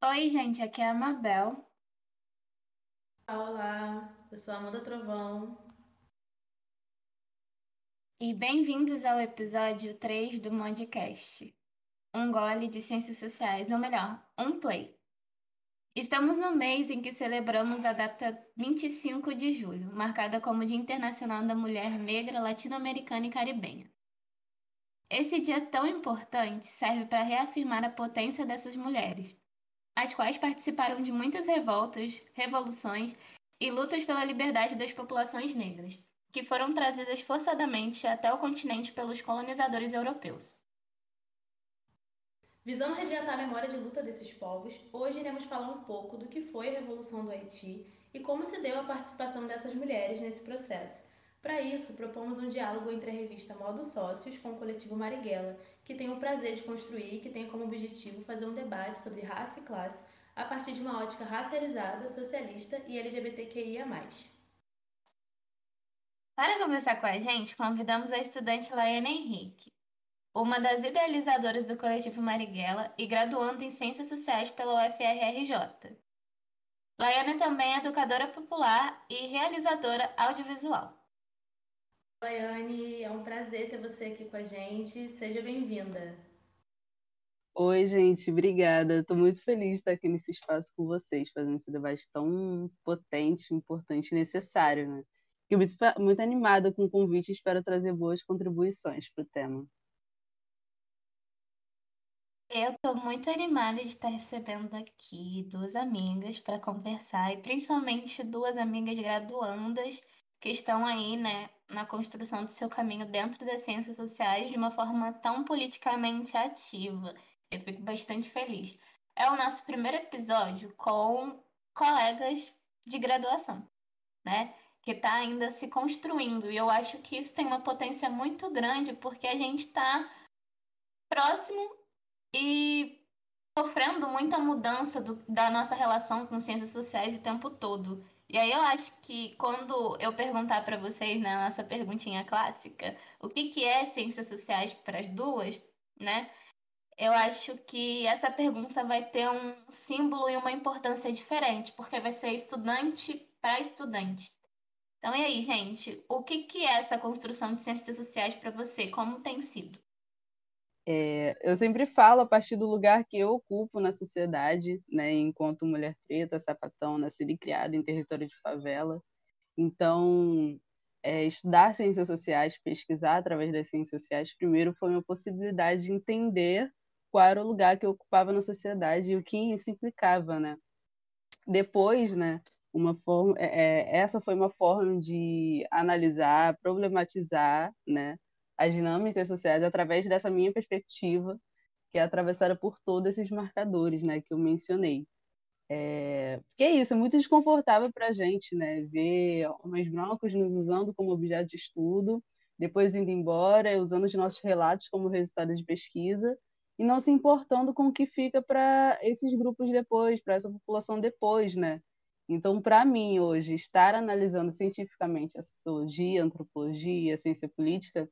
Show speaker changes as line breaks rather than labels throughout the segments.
Oi, gente, aqui é a Mabel.
Olá, eu sou a Amanda Trovão.
E bem-vindos ao episódio 3 do Modcast. Um gole de ciências sociais, ou melhor, um play. Estamos no mês em que celebramos a data 25 de julho, marcada como Dia Internacional da Mulher Negra, Latino-Americana e Caribenha. Esse dia tão importante serve para reafirmar a potência dessas mulheres, as quais participaram de muitas revoltas, revoluções e lutas pela liberdade das populações negras, que foram trazidas forçadamente até o continente pelos colonizadores europeus.
Visando resgatar a memória de luta desses povos, hoje iremos falar um pouco do que foi a Revolução do Haiti e como se deu a participação dessas mulheres nesse processo. Para isso, propomos um diálogo entre a revista Modo Sócios com o coletivo Marighella, que tem o prazer de construir e que tem como objetivo fazer um debate sobre raça e classe a partir de uma ótica racializada, socialista e LGBTQIA+.
Para conversar com a gente, convidamos a estudante Laiane Henrique, uma das idealizadoras do coletivo Marighella e graduanda em Ciências Sociais pela UFRRJ. Laiane também é educadora popular e realizadora audiovisual.
Laiane, é um prazer ter você aqui com a gente. Seja bem-vinda.
Oi, gente, obrigada. Estou muito feliz de estar aqui nesse espaço com vocês, fazendo esse debate tão potente, importante e necessário, né? Fiquei muito, muito animada com o convite e espero trazer boas contribuições para o tema.
Eu estou muito animada de estar recebendo aqui duas amigas para conversar, e principalmente duas amigas graduandas que estão aí, né, na construção do seu caminho dentro das ciências sociais de uma forma tão politicamente ativa. Eu fico bastante feliz. É o nosso primeiro episódio com colegas de graduação, né? Que está ainda se construindo. E eu acho que isso tem uma potência muito grande, porque a gente está próximo e sofrendo muita mudança do, da nossa relação com ciências sociais o tempo todo. E aí eu acho que quando eu perguntar para vocês na nossa perguntinha clássica, o que que é ciências sociais para as duas, né? Eu acho que essa pergunta vai ter um símbolo e uma importância diferente, porque vai ser estudante para estudante. Então, e aí, gente, o que que é essa construção de ciências sociais para você? Como tem sido?
É, eu sempre falo a partir do lugar que eu ocupo na sociedade, né, enquanto mulher preta, sapatão, nascida e criada em território de favela. Então, é, estudar ciências sociais, pesquisar através das ciências sociais, primeiro foi uma possibilidade de entender qual era o lugar que eu ocupava na sociedade e o que isso implicava, né? Depois, né, uma forma, é, é essa foi uma forma de analisar, problematizar, né, as dinâmicas sociais através dessa minha perspectiva, que é atravessada por todos esses marcadores, né, que eu mencionei. É, porque é isso, é muito desconfortável para a gente, né, ver homens brancos nos usando como objeto de estudo, depois indo embora, usando os nossos relatos como resultado de pesquisa, e não se importando com o que fica para esses grupos depois, para essa população depois, né? Então, para mim, hoje, estar analisando cientificamente a sociologia, a antropologia, a ciência política,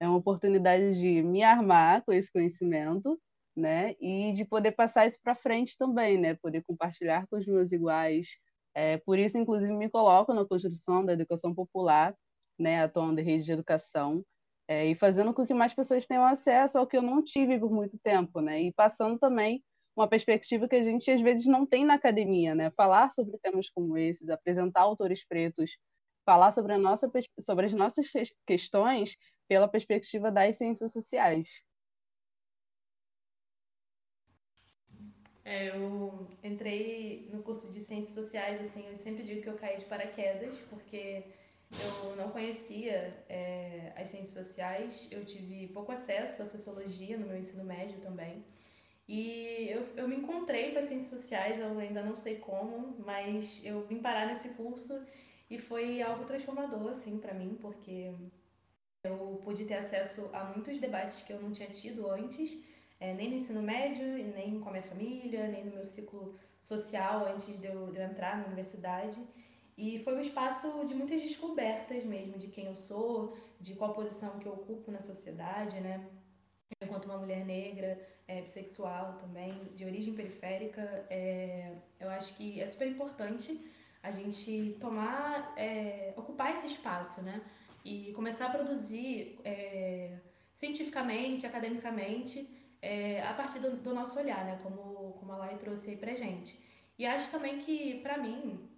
é uma oportunidade de me armar com esse conhecimento, né? E de poder passar isso para frente também, né? Poder compartilhar com os meus iguais. É, por isso, inclusive, me coloco na construção da educação popular, né? Atuando em rede de educação é, e fazendo com que mais pessoas tenham acesso ao que eu não tive por muito tempo, né? E passando também uma perspectiva que a gente às vezes não tem na academia, né? Falar sobre temas como esses, apresentar autores pretos, falar sobre, a nossa, sobre as nossas questões pela perspectiva das ciências sociais.
É, eu entrei no curso de ciências sociais, assim, eu sempre digo que eu caí de paraquedas, porque eu não conhecia é, as ciências sociais, eu tive pouco acesso à sociologia no meu ensino médio também. E eu, eu me encontrei com as ciências sociais, eu ainda não sei como, mas eu vim parar nesse curso e foi algo transformador, assim, para mim, porque eu pude ter acesso a muitos debates que eu não tinha tido antes, é, nem no ensino médio, nem com a minha família, nem no meu ciclo social antes de eu, de eu entrar na universidade. E foi um espaço de muitas descobertas mesmo, de quem eu sou, de qual posição que eu ocupo na sociedade, né? Enquanto uma mulher negra, é, bissexual também, de origem periférica, é, eu acho que é super importante a gente tomar, é, ocupar esse espaço, né? E começar a produzir é, cientificamente, academicamente, é, a partir do, do, nosso olhar, né? Como, como a Lai trouxe aí pra gente. E acho também que, para mim,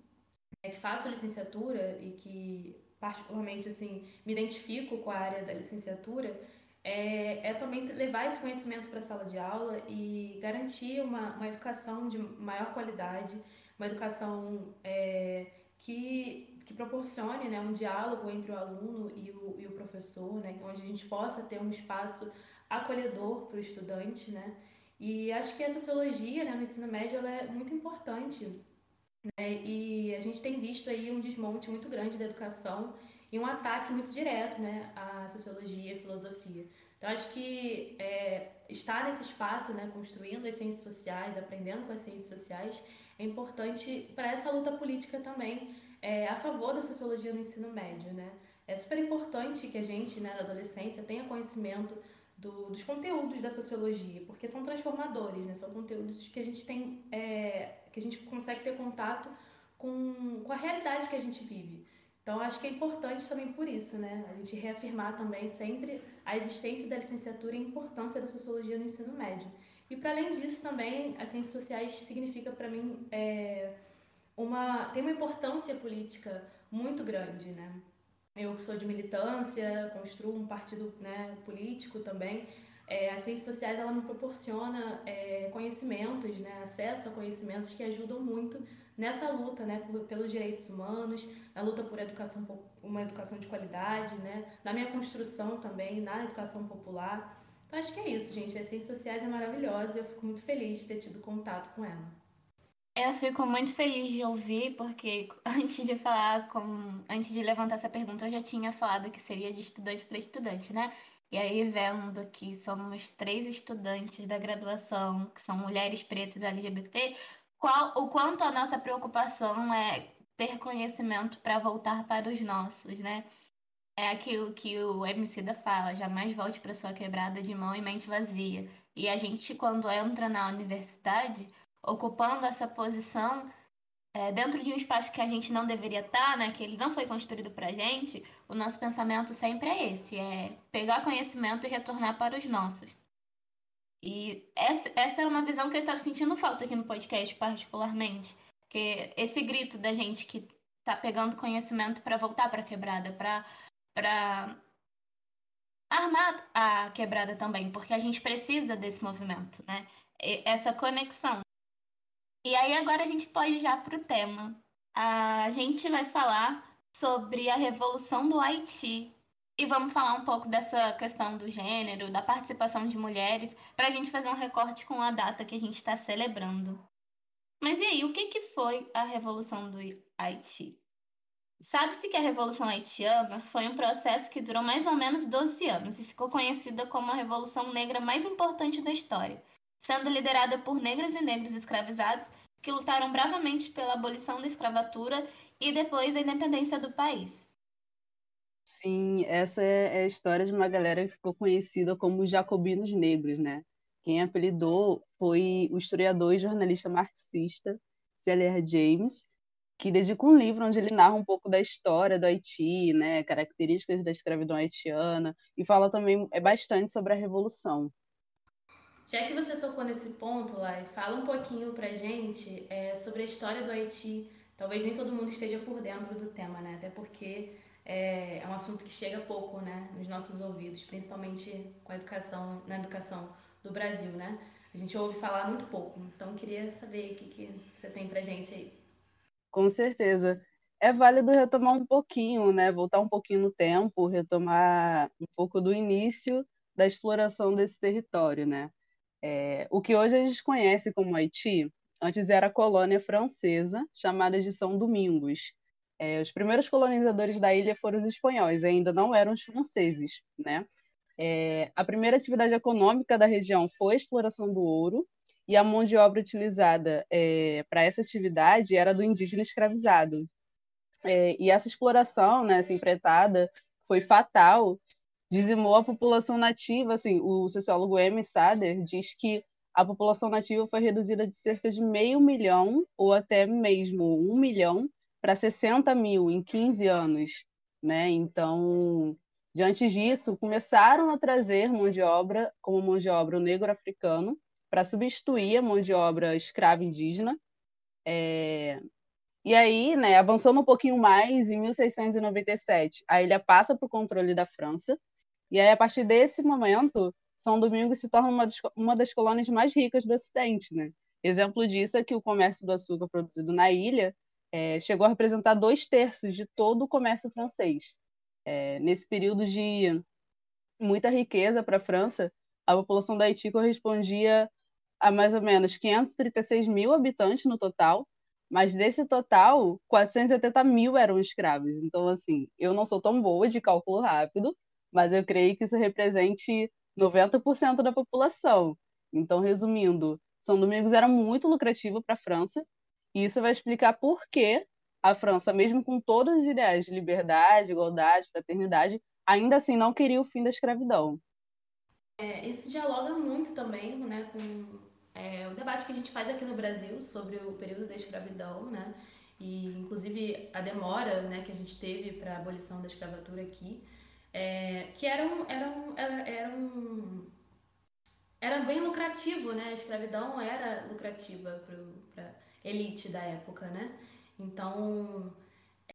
é que faço licenciatura e que particularmente assim me identifico com a área da licenciatura, é, é também levar esse conhecimento para a sala de aula e garantir uma, uma educação de maior qualidade, uma educação é, que, que proporcione né, um diálogo entre o aluno e o, e o professor, né, onde a gente possa ter um espaço acolhedor para o estudante. Né? E acho que a sociologia né, no ensino médio ela é muito importante. Né? E a gente tem visto aí um desmonte muito grande da educação e um ataque muito direto né, à sociologia e filosofia. Então, acho que é, estar nesse espaço, né, construindo as ciências sociais, aprendendo com as ciências sociais, é importante para essa luta política também é, a favor da sociologia no ensino médio. Né? É super importante que a gente, né, da adolescência, tenha conhecimento do, dos conteúdos da sociologia, porque são transformadores, né? são conteúdos que a gente tem, é, que a gente consegue ter contato com, com a realidade que a gente vive. Então, acho que é importante também por isso, né? A gente reafirmar também sempre a existência da licenciatura e a importância da sociologia no ensino médio. E, para além disso, também, as ciências sociais significa para mim é, uma, tem uma importância política muito grande, né? Eu que sou de militância, construo um partido né, político também, é, as ciências sociais ela me proporciona é, conhecimentos, né, acesso a conhecimentos que ajudam muito nessa luta, né, pelos direitos humanos, na luta por educação, uma educação de qualidade, né, na minha construção também, na educação popular. Então acho que é isso, gente. As ciências sociais é maravilhosa e eu fico muito feliz de ter tido contato com ela.
Eu fico muito feliz de ouvir, porque antes de falar com. Antes de levantar essa pergunta, eu já tinha falado que seria de estudante para estudante, né? E aí, vendo que somos três estudantes da graduação, que são mulheres pretas LGBT, qual, o quanto a nossa preocupação é ter conhecimento para voltar para os nossos, né? É aquilo que o MC da fala, jamais volte para sua quebrada de mão e mente vazia. E a gente, quando entra na universidade, ocupando essa posição, é, dentro de um espaço que a gente não deveria estar, tá, né, que ele não foi construído para a gente, o nosso pensamento sempre é esse, é pegar conhecimento e retornar para os nossos. E essa, essa era uma visão que eu estava sentindo falta aqui no podcast, particularmente. Porque esse grito da gente que tá pegando conhecimento para voltar para quebrada, para armar a quebrada também, porque a gente precisa desse movimento, né? Essa conexão. E aí agora a gente pode já para o tema. A gente vai falar sobre a revolução do Haiti, e vamos falar um pouco dessa questão do gênero, da participação de mulheres, para a gente fazer um recorte com a data que a gente está celebrando. Mas e aí, o que, que foi a Revolução do Haiti? Sabe-se que a Revolução Haitiana foi um processo que durou mais ou menos 12 anos e ficou conhecida como a Revolução Negra mais importante da história, sendo liderada por negras e negros escravizados que lutaram bravamente pela abolição da escravatura e depois da independência do país.
Sim, essa é a história de uma galera que ficou conhecida como jacobinos negros, né? Quem apelidou foi o historiador e jornalista marxista C.L.R. James, que dedica um livro onde ele narra um pouco da história do Haiti, né, características da escravidão haitiana, e fala também é bastante sobre a revolução.
Já que você tocou nesse ponto, Lai, fala um pouquinho pra gente é, sobre a história do Haiti. Talvez nem todo mundo esteja por dentro do tema, né? Até porque é, é um assunto que chega pouco, né, nos nossos ouvidos, principalmente com a educação, na educação do Brasil, né? A gente ouve falar muito pouco. Então, queria saber o que, que você tem pra gente aí.
Com certeza. É válido retomar um pouquinho, né? Voltar um pouquinho no tempo, retomar um pouco do início da exploração desse território, né? É, o que hoje a gente conhece como Haiti, antes era colônia francesa, chamada de São Domingos, é, os primeiros colonizadores da ilha foram os espanhóis, ainda não eram os franceses, né? É, a primeira atividade econômica da região foi a exploração do ouro, e a mão de obra utilizada é, para essa atividade era do indígena escravizado. É, e essa exploração, né, essa empreitada, foi fatal dizimou a população nativa. Assim, o sociólogo M. Sader diz que a população nativa foi reduzida de cerca de meio milhão ou até mesmo um milhão para 60 mil em 15 anos, né? Então, diante disso, começaram a trazer mão de obra como mão de obra o negro africano para substituir a mão de obra escrava indígena. É... E aí, né, avançando um pouquinho mais, em 1697, a ilha passa para o controle da França. E aí, a partir desse momento, São Domingos se torna uma das, uma das colônias mais ricas do Ocidente, né? Exemplo disso é que o comércio do açúcar produzido na ilha é, chegou a representar dois terços de todo o comércio francês. É, nesse período de muita riqueza para a França, a população da Haiti correspondia a mais ou menos 536 mil habitantes no total, mas desse total, 480 mil eram escravos. Então, assim, eu não sou tão boa de cálculo rápido, mas eu creio que isso represente 90% da população. Então, resumindo, São Domingos era muito lucrativo para a França e isso vai explicar por que a França, mesmo com todos os ideais de liberdade, igualdade, fraternidade, ainda assim não queria o fim da escravidão.
É, isso dialoga muito também né, com é, o debate que a gente faz aqui no Brasil sobre o período da escravidão, né? E, inclusive, a demora né, que a gente teve para a abolição da escravatura aqui, é, que era, um, era, um, era, era, um, era bem lucrativo, né? A escravidão era lucrativa para elite da época, né? Então,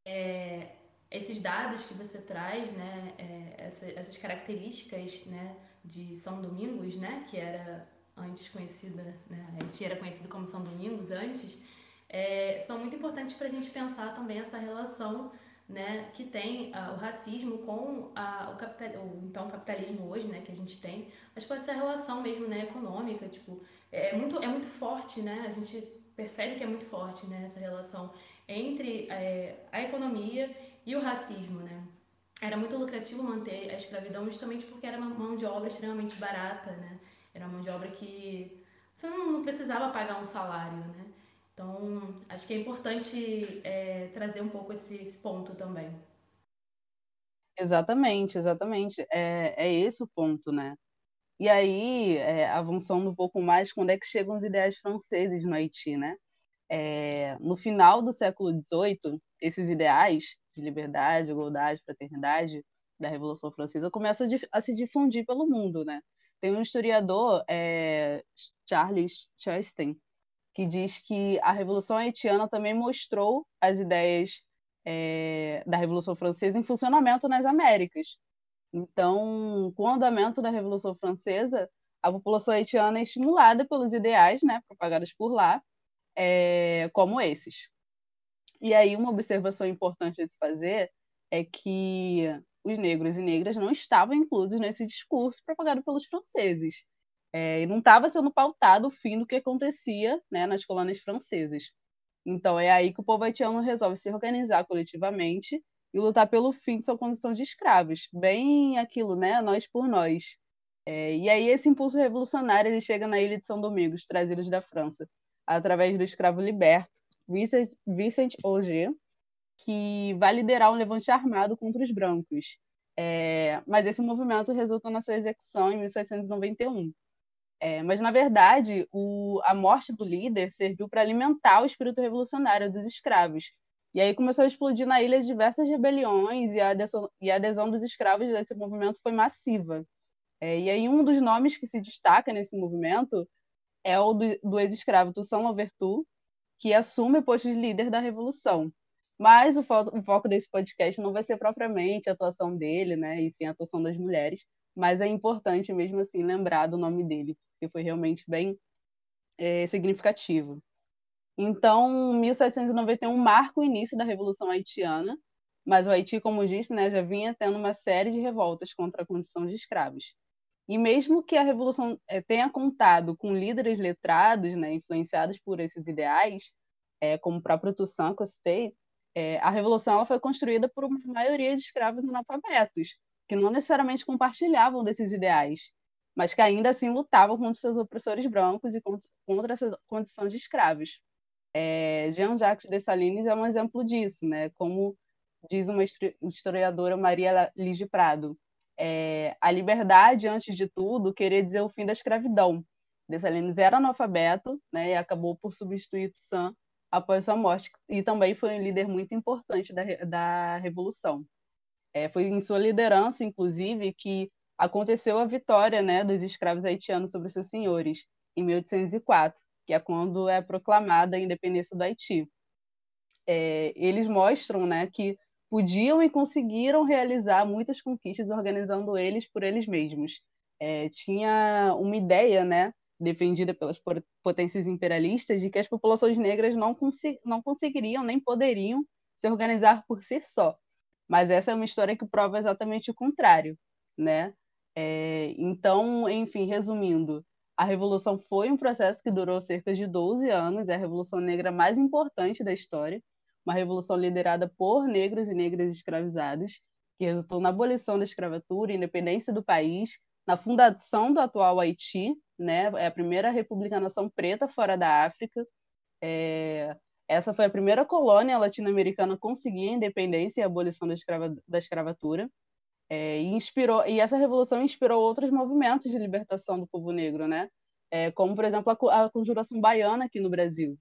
é, esses dados que você traz, né, é, essa, essas características, né, de São Domingos, né, que era antes conhecida, né, gente era conhecido como São Domingos antes, é, são muito importantes para a gente pensar também essa relação né, que tem uh, o racismo com a, o, capital, então capitalismo hoje, né, que a gente tem, mas com essa relação mesmo, né, econômica, tipo, é muito, é muito forte, né, a gente percebe que é muito forte né, essa relação entre é, a economia e o racismo, né? Era muito lucrativo manter a escravidão justamente porque era uma mão de obra extremamente barata, né? Era mão de obra que você não precisava pagar um salário, né? Então, acho que é importante é, trazer um pouco esse, esse, ponto também.
Exatamente, exatamente. É, é esse o ponto, né? E aí, é, avançando um pouco mais, quando é que chegam os ideais franceses no Haiti, né? É, no final do século XVIII, esses ideais de liberdade, igualdade, fraternidade da Revolução Francesa começam a se difundir pelo mundo, né? Tem um historiador, é, Charles Chastain, que diz que a Revolução Haitiana também mostrou as ideias é, da Revolução Francesa em funcionamento nas Américas, então, com o andamento da Revolução Francesa, a população haitiana é estimulada pelos ideais né, propagados por lá, é, como esses. E aí, uma observação importante a se fazer é que os negros e negras não estavam inclusos nesse discurso propagado pelos franceses. É, e não estava sendo pautado o fim do que acontecia né, nas colônias francesas. Então, é aí que o povo haitiano resolve se organizar coletivamente e lutar pelo fim de sua condição de escravos. Bem aquilo, né? Nós por nós. É, e aí esse impulso revolucionário ele chega na ilha de São Domingos, trazidos da França, através do escravo liberto Vicent, Vicent Auger, que vai liderar um levante armado contra os brancos. É, mas esse movimento resulta na sua execução em 1791. É, mas, na verdade, o, a morte do líder serviu para alimentar o espírito revolucionário dos escravos, e aí começou a explodir na ilha diversas rebeliões e a adesão, e a adesão dos escravos desse movimento foi massiva. É, e aí um dos nomes que se destaca nesse movimento é o do, do ex-escravo Toussaint Louverture, que assume o posto de líder da revolução. Mas o, fo o foco desse podcast não vai ser propriamente a atuação dele, né, e sim a atuação das mulheres, mas é importante mesmo assim lembrar do nome dele, porque foi realmente bem é, significativo. Então, 1791 marca o início da Revolução Haitiana, mas o Haiti, como disse, né, já vinha tendo uma série de revoltas contra a condição de escravos. E mesmo que a Revolução é, tenha contado com líderes letrados, né, influenciados por esses ideais, é, como o próprio Toussaint que é, a Revolução foi construída por uma maioria de escravos analfabetos, que não necessariamente compartilhavam desses ideais, mas que ainda assim lutavam contra seus opressores brancos e contra essa condição de escravos. É, Jean-Jacques Dessalines é um exemplo disso, né? Como diz uma historiadora Maria Lige Prado, É, a liberdade, antes de tudo, queria dizer o fim da escravidão. Dessalines era analfabeto né, e acabou por substituir Toussaint após sua morte, e também foi um líder muito importante da, da Revolução. É, foi em sua liderança, inclusive, que aconteceu a vitória né, dos escravos haitianos sobre seus senhores, em 1804, que é quando é proclamada a independência do Haiti. É, eles mostram né, que podiam e conseguiram realizar muitas conquistas organizando eles por eles mesmos. É, tinha uma ideia né, defendida pelas potências imperialistas de que as populações negras não, consegu não conseguiriam nem poderiam se organizar por si só. Mas essa é uma história que prova exatamente o contrário, né? É, então, enfim, resumindo, a Revolução foi um processo que durou cerca de 12 anos, é a Revolução Negra mais importante da história, uma revolução liderada por negros e negras escravizados, que resultou na abolição da escravatura, independência do país, na fundação do atual Haiti, né? É a primeira república nação preta fora da África. É... Essa foi a primeira colônia latino-americana a conseguir a independência e a abolição da, escrava... da escravatura. É, e inspirou e essa revolução inspirou outros movimentos de libertação do povo negro, né? É, como por exemplo a, a conjuração baiana aqui no Brasil.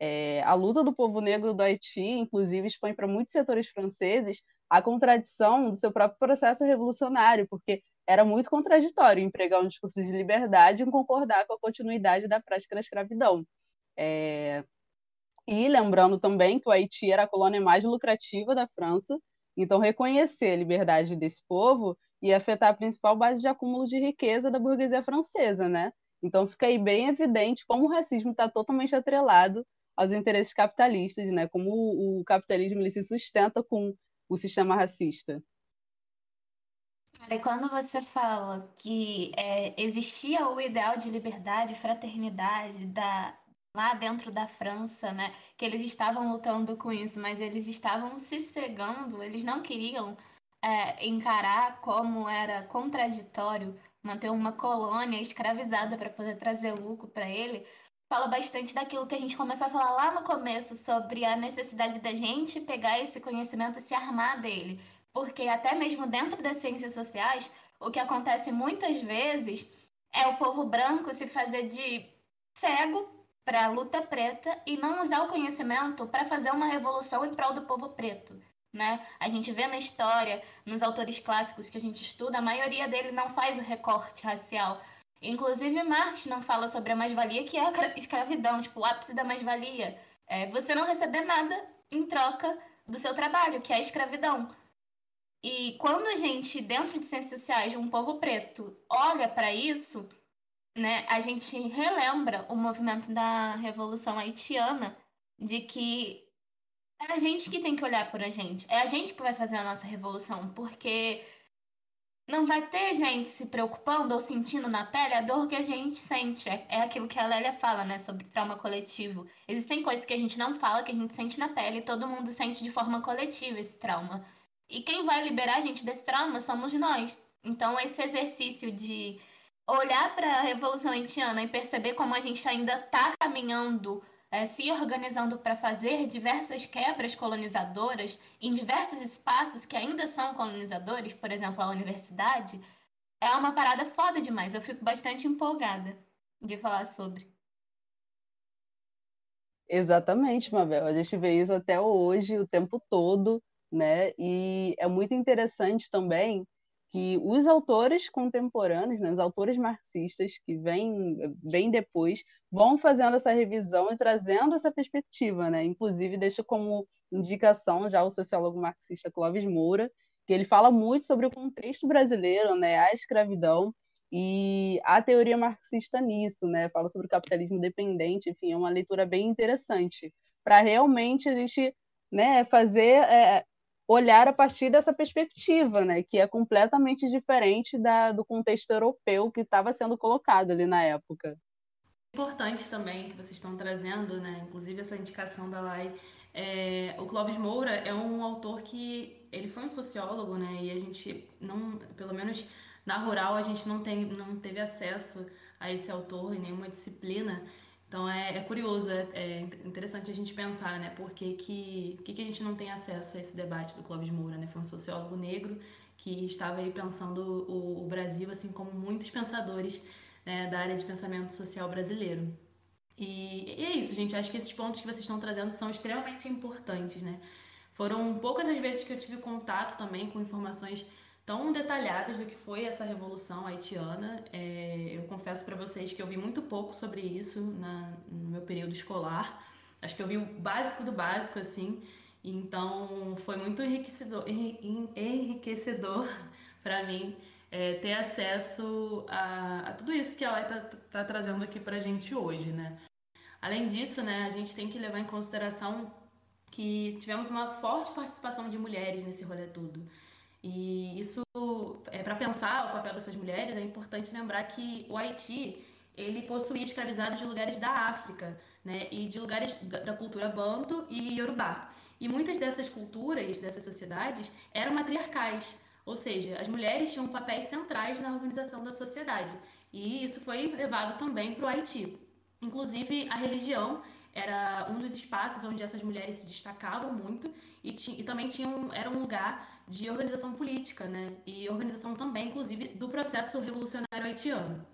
É, a luta do povo negro do Haiti, inclusive, expõe para muitos setores franceses a contradição do seu próprio processo revolucionário, porque era muito contraditório empregar um discurso de liberdade e concordar com a continuidade da prática da escravidão. É... E lembrando também que o Haiti era a colônia mais lucrativa da França então, reconhecer a liberdade desse povo ia afetar a principal base de acúmulo de riqueza da burguesia francesa, né? Então, fica aí bem evidente como o racismo está totalmente atrelado aos interesses capitalistas, né? Como o, capitalismo ele se sustenta com o sistema racista.
E quando você fala que é, existia o ideal de liberdade, fraternidade da, lá dentro da França, né? Que eles estavam lutando com isso, mas eles estavam se cegando, eles não queriam é, encarar como era contraditório manter uma colônia escravizada para poder trazer lucro para ele. Fala bastante daquilo que a gente começou a falar lá no começo sobre a necessidade da gente pegar esse conhecimento e se armar dele. Porque até mesmo dentro das ciências sociais, o que acontece muitas vezes é o povo branco se fazer de cego para a luta preta e não usar o conhecimento para fazer uma revolução em prol do povo preto. Né? A gente vê na história, nos autores clássicos que a gente estuda, a maioria dele não faz o recorte racial. Inclusive, Marx não fala sobre a mais-valia, que é a escravidão, tipo, o ápice da mais-valia. É você não receber nada em troca do seu trabalho, que é a escravidão. E quando a gente, dentro de ciências sociais, de um povo preto, olha para isso, né, a gente relembra o movimento da Revolução Haitiana de que é a gente que tem que olhar por a gente. É a gente que vai fazer a nossa revolução, porque não vai ter gente se preocupando ou sentindo na pele a dor que a gente sente. É, é aquilo que a Lélia fala, né, sobre trauma coletivo. Existem coisas que a gente não fala, que a gente sente na pele, e todo mundo sente de forma coletiva esse trauma. E quem vai liberar a gente desse trauma somos nós. Então, esse exercício de olhar para a Revolução Haitiana e perceber como a gente ainda está caminhando, é, se organizando para fazer diversas quebras colonizadoras em diversos espaços que ainda são colonizadores, por exemplo, a universidade, é uma parada foda demais. Eu fico bastante empolgada de falar sobre.
Exatamente, Mabel. A gente vê isso até hoje, o tempo todo, né? E é muito interessante também que os autores contemporâneos, né, os autores marxistas que vêm, vêm depois, vão fazendo essa revisão e trazendo essa perspectiva. Né? Inclusive, deixa como indicação já o sociólogo marxista Clóvis Moura, que ele fala muito sobre o contexto brasileiro, né, a escravidão e a teoria marxista nisso, né? Fala sobre o capitalismo dependente, enfim, é uma leitura bem interessante para realmente a gente né, fazer é, olhar a partir dessa perspectiva, né, que é completamente diferente da, do contexto europeu que estava sendo colocado ali na época.
Importante também que vocês estão trazendo, né, inclusive essa indicação da Lai, é, o Clóvis Moura é um autor que ele foi um sociólogo, né, e a gente não, pelo menos na rural a gente não tem, não teve acesso a esse autor em nenhuma disciplina. Então é, é curioso, é, é, interessante a gente pensar, né? Por que, que, que, a gente não tem acesso a esse debate do Clóvis Moura, né? Foi um sociólogo negro que estava aí pensando o, o Brasil, assim como muitos pensadores né, da área de pensamento social brasileiro. E, e, é isso, gente. Acho que esses pontos que vocês estão trazendo são extremamente importantes, né? Foram poucas as vezes que eu tive contato também com informações tão detalhadas do que foi essa revolução haitiana. É, eu confesso para vocês que eu vi muito pouco sobre isso na, no meu período escolar. Acho que eu vi o básico do básico, assim. Então, foi muito enriquecedor, enriquecedor para mim é, ter acesso a, a, tudo isso que ela está tá trazendo aqui para a gente hoje, né? Além disso, né, a gente tem que levar em consideração que tivemos uma forte participação de mulheres nesse rolê todo. E isso, é, para pensar o papel dessas mulheres, é importante lembrar que o Haiti ele possuía escravizados de lugares da África, né, e de lugares da, cultura banto e yorubá. E muitas dessas culturas, dessas sociedades, eram matriarcais, ou seja, as mulheres tinham papéis centrais na organização da sociedade. E isso foi levado também para o Haiti. Inclusive, a religião era um dos espaços onde essas mulheres se destacavam muito e, e também tinha um, era um lugar de organização política, né? E organização também, inclusive, do processo revolucionário haitiano.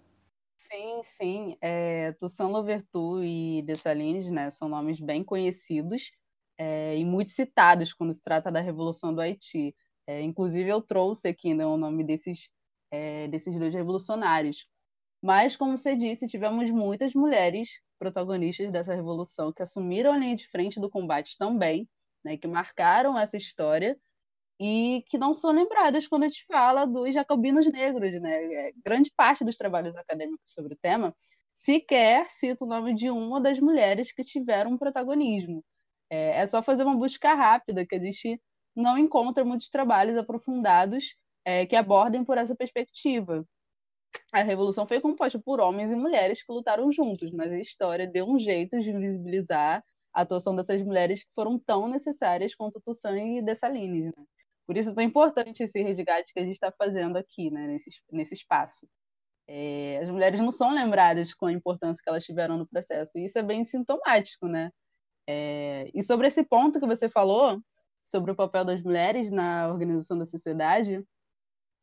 Sim, sim. É, Toussaint Louverture e Dessalines, né, são nomes bem conhecidos é, e muito citados quando se trata da Revolução do Haiti. É, inclusive, eu trouxe aqui né, o nome desses, é, desses dois revolucionários. Mas, como você disse, tivemos muitas mulheres protagonistas dessa revolução que assumiram a linha de frente do combate também, né, que marcaram essa história e que não são lembradas quando a gente fala dos jacobinos negros. Né? É, grande parte dos trabalhos acadêmicos sobre o tema sequer cita o nome de uma das mulheres que tiveram protagonismo. É, é só fazer uma busca rápida que a gente não encontra muitos trabalhos aprofundados é, que abordem por essa perspectiva. A revolução foi composta por homens e mulheres que lutaram juntos, mas a história deu um jeito de invisibilizar a atuação dessas mulheres que foram tão necessárias quanto Toussaint e Dessalines. Né? Por isso é tão importante esse resgate que a gente está fazendo aqui, né, nesse, nesse espaço. É, as mulheres não são lembradas com a importância que elas tiveram no processo, e isso é bem sintomático, né? É, e sobre esse ponto que você falou, sobre o papel das mulheres na organização da sociedade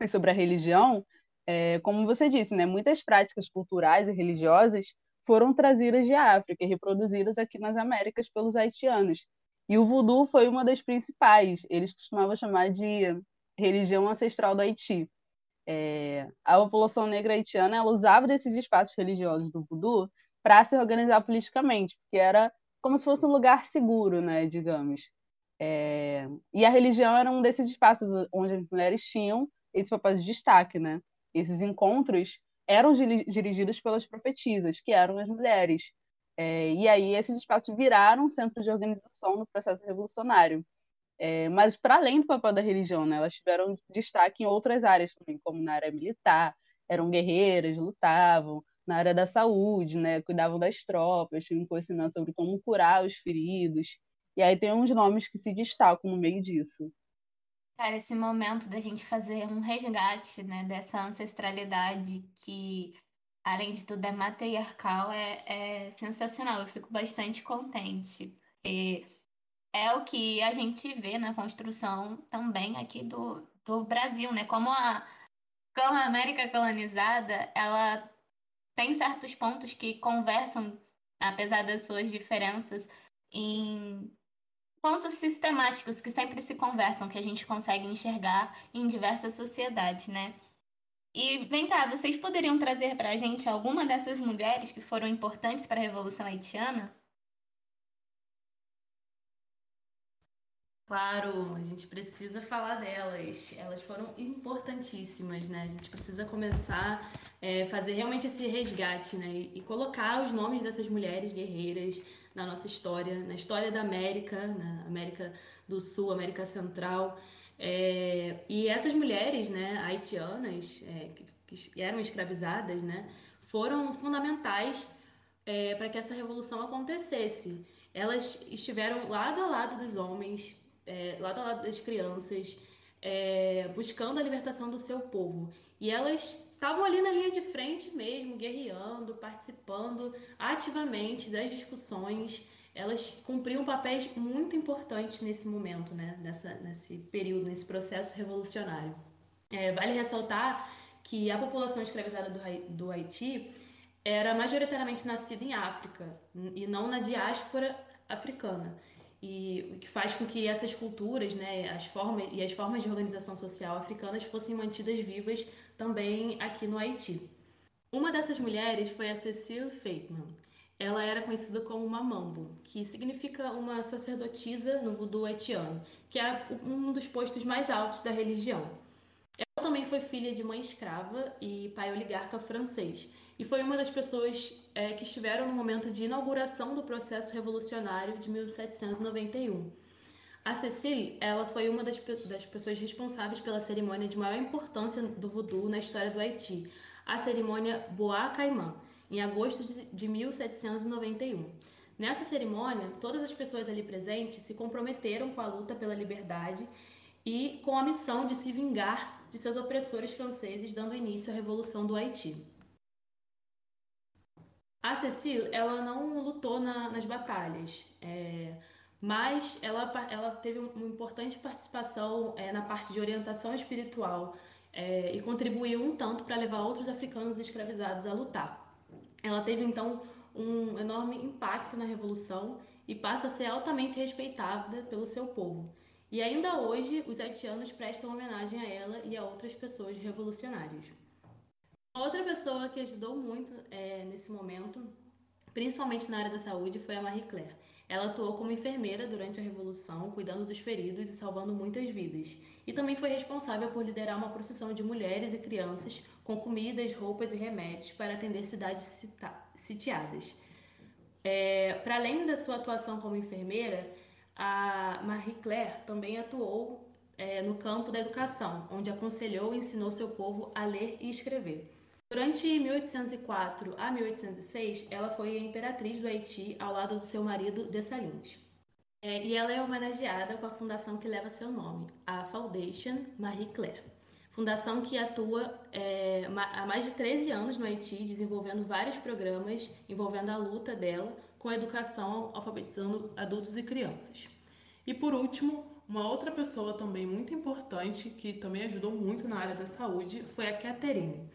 e sobre a religião, é, como você disse, né, muitas práticas culturais e religiosas foram trazidas de África e reproduzidas aqui nas Américas pelos haitianos. E o voodoo foi uma das principais. Eles costumavam chamar de religião ancestral do Haiti. É, a população negra haitiana ela usava desses espaços religiosos do voodoo para se organizar politicamente, porque era como se fosse um lugar seguro, né, digamos. É, e a religião era um desses espaços onde as mulheres tinham esse papel de destaque, né? Esses encontros eram dirigidos pelas profetisas, que eram as mulheres. É, e aí esses espaços viraram centro de organização no processo revolucionário. É, mas para além do papel da religião, né, elas tiveram destaque em outras áreas também, como na área militar, eram guerreiras, lutavam, na área da saúde, né, cuidavam das tropas, tinham conhecimento sobre como curar os feridos. E aí tem uns nomes que se destacam no meio disso.
Cara, esse momento da gente fazer um resgate, né, dessa ancestralidade que, além de tudo, é matriarcal, é, é sensacional. Eu fico bastante contente, porque é o que a gente vê na construção também aqui do, do Brasil, né? Como a, como a América colonizada, ela tem certos pontos que conversam, apesar das suas diferenças, em pontos sistemáticos que sempre se conversam, que a gente consegue enxergar em diversas sociedades, né? E vem cá, vocês poderiam trazer para a gente alguma dessas mulheres que foram importantes para a Revolução Haitiana?
Claro, a gente precisa falar delas. Elas foram importantíssimas, né? A gente precisa começar a é, fazer realmente esse resgate, né? E, e colocar os nomes dessas mulheres guerreiras na nossa história, na história da América, na América do Sul, América Central. É, e essas mulheres, né, haitianas, é, que, que, eram escravizadas, né, foram fundamentais é, para que essa revolução acontecesse. Elas estiveram lado a lado dos homens, é, lado a lado das crianças, é, buscando a libertação do seu povo. E elas estavam ali na linha de frente mesmo, guerreando, participando ativamente das discussões. Elas cumpriam papéis muito importantes nesse momento, né? Nessa, nesse período, nesse processo revolucionário. É, vale ressaltar que a população escravizada do, do Haiti era majoritariamente nascida em África e não na diáspora africana. E o que faz com que essas culturas, né, as formas e as formas de organização social africanas fossem mantidas vivas também aqui no Haiti. Uma dessas mulheres foi a Cecile Feitman. Ela era conhecida como Mamambo, que significa uma sacerdotisa no voodoo haitiano, que é um dos postos mais altos da religião. Ela também foi filha de mãe escrava e pai oligarca francês, e foi uma das pessoas é, que estiveram no momento de inauguração do processo revolucionário de 1791. A Cecile, ela foi uma das, das pessoas responsáveis pela cerimônia de maior importância do voodoo na história do Haiti, a cerimônia Boa Caimã, em agosto de, de 1791. Nessa cerimônia, todas as pessoas ali presentes se comprometeram com a luta pela liberdade e com a missão de se vingar de seus opressores franceses, dando início à Revolução do Haiti. A Cecile, ela não lutou na, nas batalhas, é, mas ela, ela teve uma importante participação é, na parte de orientação espiritual é, e contribuiu um tanto para levar outros africanos escravizados a lutar. Ela teve então um enorme impacto na revolução e passa a ser altamente respeitada pelo seu povo. E ainda hoje, os haitianos prestam homenagem a ela e a outras pessoas revolucionárias. Outra pessoa que ajudou muito é, nesse momento, principalmente na área da saúde, foi a Marie Claire. Ela atuou como enfermeira durante a Revolução, cuidando dos feridos e salvando muitas vidas. E também foi responsável por liderar uma procissão de mulheres e crianças com comidas, roupas e remédios para atender cidades sitiadas. É, para além da sua atuação como enfermeira, a Marie Claire também atuou é, no campo da educação, onde aconselhou e ensinou seu povo a ler e escrever. Durante 1804 a 1806, ela foi a imperatriz do Haiti ao lado do seu marido Dessalines. É, e ela é homenageada com a fundação que leva seu nome, a Foundation Marie Claire. Fundação que atua é, há mais de 13 anos no Haiti, desenvolvendo vários programas envolvendo a luta dela com a educação, alfabetizando adultos e crianças. E por último, uma outra pessoa também muito importante, que também ajudou muito na área da saúde, foi a Catherine.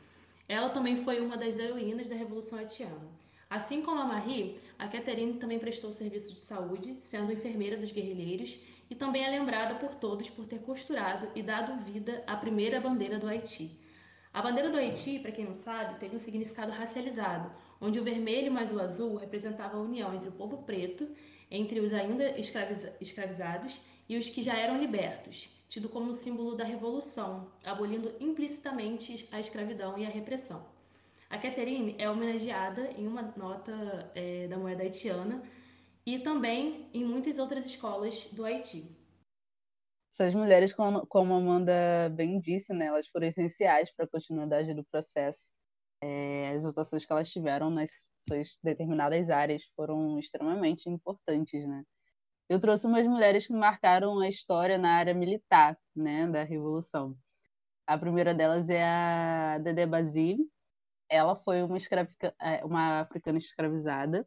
Ela também foi uma das heroínas da Revolução Haitiana. Assim como a Marie, a Catherine também prestou serviço de saúde, sendo enfermeira dos guerrilheiros, e também é lembrada por todos por ter costurado e dado vida à primeira bandeira do Haiti. A bandeira do Haiti, para quem não sabe, teve um significado racializado, onde o vermelho mais o azul representava a união entre o povo preto, entre os ainda escraviza escravizados e os que já eram libertos, tido como símbolo da revolução, abolindo implicitamente a escravidão e a repressão. A Catherine é homenageada em uma nota é, da moeda haitiana e também em muitas outras escolas do Haiti.
Essas mulheres, como a Amanda bem disse, né, elas foram essenciais para a continuidade do processo. É, as votações que elas tiveram nas suas determinadas áreas foram extremamente importantes, né? Eu trouxe umas mulheres que marcaram a história na área militar, né, da Revolução. A primeira delas é a Dede Basile. Ela foi uma, é, uma africana escravizada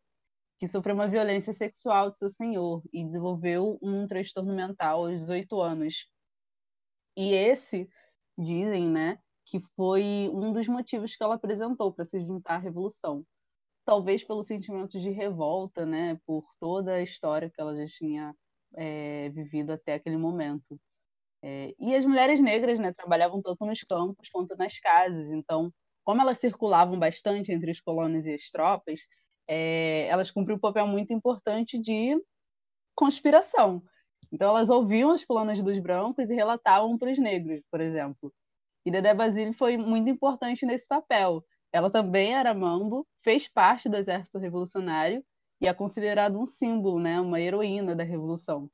que sofreu uma violência sexual de seu senhor e desenvolveu um transtorno mental aos 18 anos. E esse, dizem, né, que foi um dos motivos que ela apresentou para se juntar à revolução talvez pelo sentimento de revolta, né, por toda a história que ela já tinha é, vivido até aquele momento. É, e as mulheres negras, né, trabalhavam tanto nos campos quanto nas casas. Então, como elas circulavam bastante entre os colonos e as tropas, é, elas cumpriam um papel muito importante de conspiração. Então, elas ouviam os planos dos brancos e relatavam para os negros, por exemplo. E Dedé Basile foi muito importante nesse papel. Ela também era mambo, fez parte do exército revolucionário e é considerada um símbolo, né, uma heroína da revolução.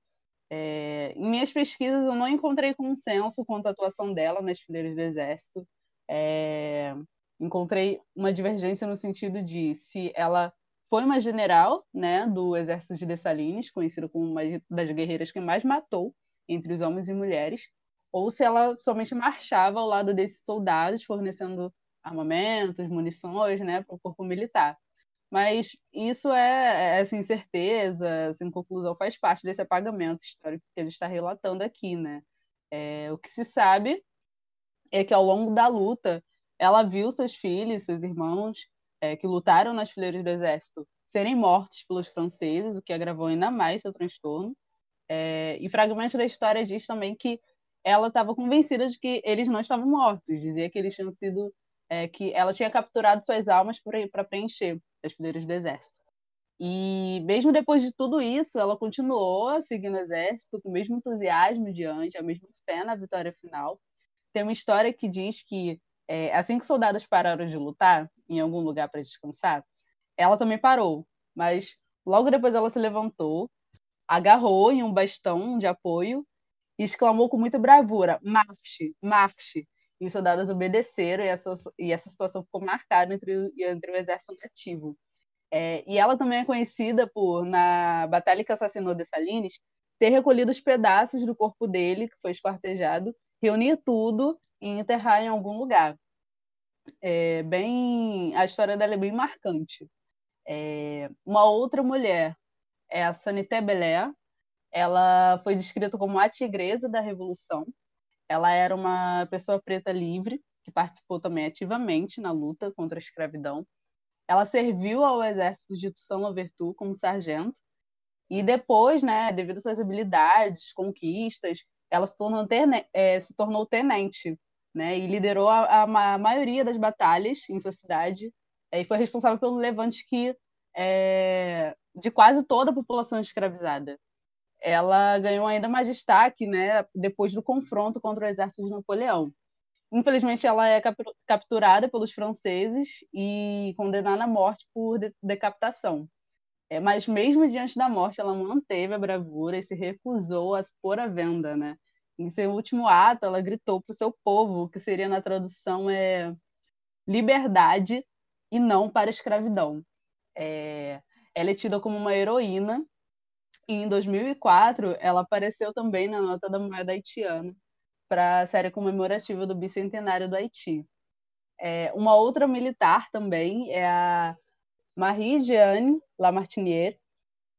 É, em minhas pesquisas, eu não encontrei consenso quanto à atuação dela nas fileiras do exército. É, encontrei uma divergência no sentido de se ela foi uma general né, do exército de Dessalines, conhecida como uma das guerreiras que mais matou entre os homens e mulheres, ou se ela somente marchava ao lado desses soldados, fornecendo armamentos, munições, né, para o corpo militar. Mas isso é, é essa incerteza, essa inconclusão faz parte desse apagamento histórico que ele está relatando aqui, né? É, o que se sabe é que ao longo da luta, ela viu seus filhos, seus irmãos, é, que lutaram nas fileiras do exército, serem mortos pelos franceses, o que agravou ainda mais seu transtorno. É, e fragmentos da história diz também que ela estava convencida de que eles não estavam mortos, dizia que eles tinham sido, é, que ela tinha capturado suas almas para preencher as fileiras do exército. E mesmo depois de tudo isso, ela continuou seguindo o exército com o mesmo entusiasmo diante, a mesma fé na vitória final. Tem uma história que diz que é, assim que os soldados pararam de lutar em algum lugar para descansar, ela também parou, mas logo depois ela se levantou, agarrou em um bastão de apoio e exclamou com muita bravura: marche, marche. E os soldados obedeceram e essa, e essa situação ficou marcada entre, entre o exército nativo. É, e ela também é conhecida por, na batalha que assassinou Dessalines, ter recolhido os pedaços do corpo dele, que foi esquartejado, reunir tudo e enterrar em algum lugar. É bem, a história dela é bem marcante. É, uma outra mulher é a Sanité Belair. Ela foi descrita como a tigresa da Revolução. Ela era uma pessoa preta livre que participou também ativamente na luta contra a escravidão. Ela serviu ao exército de Toussaint Louverture como sargento e depois, né, devido às suas habilidades, conquistas, ela se tornou, é, se tornou tenente, né, e liderou a, a, maioria das batalhas em sua cidade é, e foi responsável pelo levante que é, de quase toda a população escravizada. Ela ganhou ainda mais destaque, né, depois do confronto contra o exército de Napoleão. Infelizmente, ela é capturada pelos franceses e condenada à morte por decapitação. É, mas mesmo diante da morte, ela manteve a bravura e se recusou a se pôr à venda, né? Em seu último ato, ela gritou para o seu povo, que seria na tradução é liberdade e não para escravidão. É, ela é tida como uma heroína e em 2004 ela apareceu também na nota da moeda haitiana para a série comemorativa do bicentenário do Haiti. É, uma outra militar também é a Marie-Jeanne Lamartinière.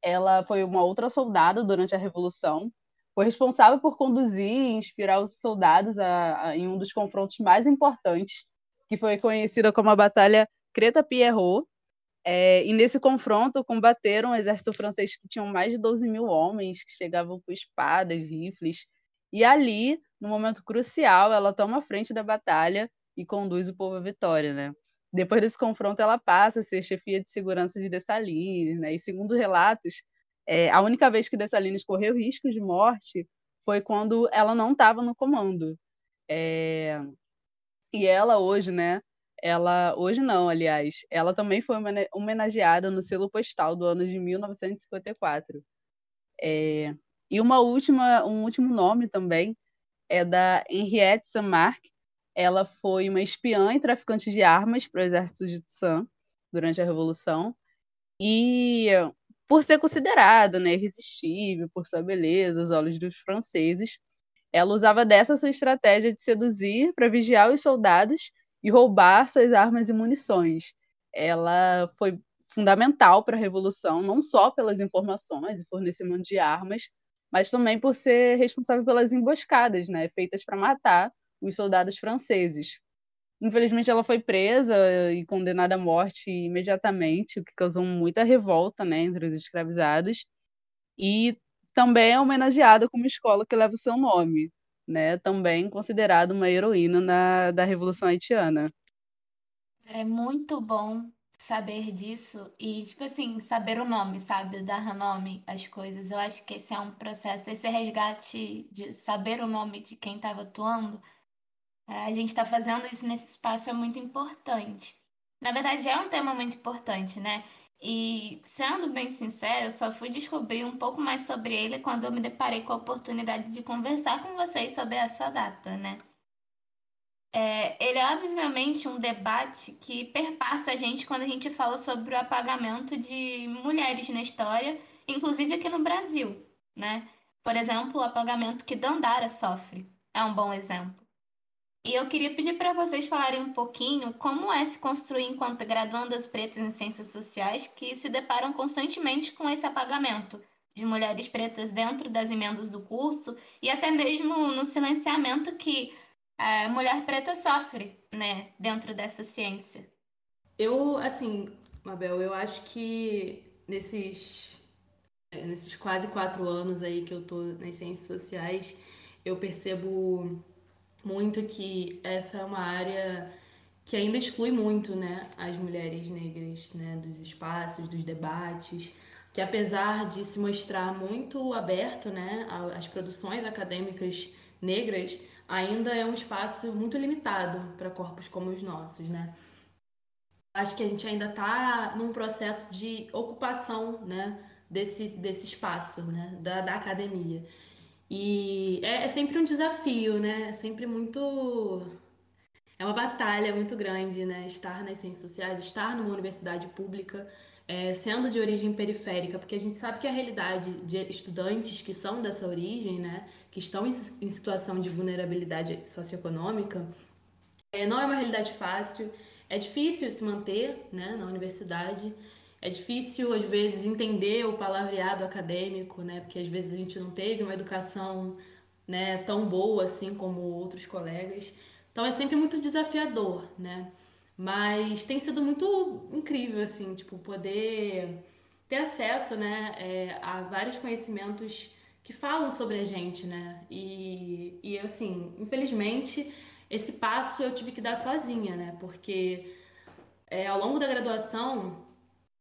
Ela foi uma outra soldada durante a Revolução. Foi responsável por conduzir e inspirar os soldados a, a, em um dos confrontos mais importantes, que foi conhecida como a Batalha Creta-Pierrot. É, e nesse confronto combateram o exército francês que tinham mais de 12 mil homens, que chegavam com espadas, rifles. E ali no momento crucial, ela toma a frente da batalha e conduz o povo à vitória, né? Depois desse confronto, ela passa a ser chefia de segurança de Dessalines, né? E segundo relatos, é, a única vez que Dessalines correu risco de morte foi quando ela não estava no comando. É... E ela hoje, né? Ela hoje não, aliás, ela também foi homenageada no selo postal do ano de 1954. É... E uma última, um último nome também é da Henriette Saint-Marc. Ela foi uma espiã e traficante de armas para o exército de Toussaint durante a Revolução. E por ser considerada né, irresistível, por sua beleza, os olhos dos franceses, ela usava dessa sua estratégia de seduzir para vigiar os soldados e roubar suas armas e munições. Ela foi fundamental para a Revolução, não só pelas informações e fornecimento de armas, mas também por ser responsável pelas emboscadas, né, feitas para matar os soldados franceses. Infelizmente, ela foi presa e condenada à morte imediatamente, o que causou muita revolta, né, entre os escravizados. E também é homenageada como escola que leva o seu nome, né, também considerada uma heroína na, da Revolução Haitiana.
É muito bom saber disso e, tipo assim, saber o nome, sabe? Dar nome às coisas. Eu acho que esse é um processo, esse resgate de saber o nome de quem estava atuando, é, a gente está fazendo isso nesse espaço é muito importante. Na verdade, é um tema muito importante, né? E, sendo bem sincera, eu só fui descobrir um pouco mais sobre ele quando eu me deparei com a oportunidade de conversar com vocês sobre essa data, né? É, ele é obviamente um debate que perpassa a gente quando a gente fala sobre o apagamento de mulheres na história, inclusive aqui no Brasil, né? Por exemplo, o apagamento que Dandara sofre é um bom exemplo. E eu queria pedir para vocês falarem um pouquinho como é se construir enquanto graduandas pretas em ciências sociais que se deparam constantemente com esse apagamento de mulheres pretas dentro das emendas do curso e até mesmo no silenciamento que a mulher preta sofre, né, dentro dessa ciência?
Eu, assim, Mabel, eu acho que nesses, nesses quase quatro anos aí que eu tô nas ciências sociais, eu percebo muito que essa é uma área que ainda exclui muito, né, as mulheres negras, né, dos espaços, dos debates, que apesar de se mostrar muito aberto, né, às produções acadêmicas negras, ainda é um espaço muito limitado para corpos como os nossos, né? Acho que a gente ainda está num processo de ocupação, né, desse, desse espaço, né, da, da academia. E é, é sempre um desafio, né? É sempre muito é uma batalha muito grande, né? Estar nas ciências sociais, estar numa universidade pública, é, sendo de origem periférica, porque a gente sabe que a realidade de estudantes que são dessa origem, né, que estão em, em situação de vulnerabilidade socioeconômica, é, não é uma realidade fácil. É difícil se manter né, na universidade. É difícil, às vezes, entender o palavreado acadêmico, né? Porque às vezes a gente não teve uma educação né, tão boa assim como outros colegas. Então é sempre muito desafiador, né? Mas tem sido muito incrível, assim, tipo, poder ter acesso, né, é, a vários conhecimentos que falam sobre a gente, né? E, e assim, infelizmente, esse passo eu tive que dar sozinha, né? Porque é, ao longo da graduação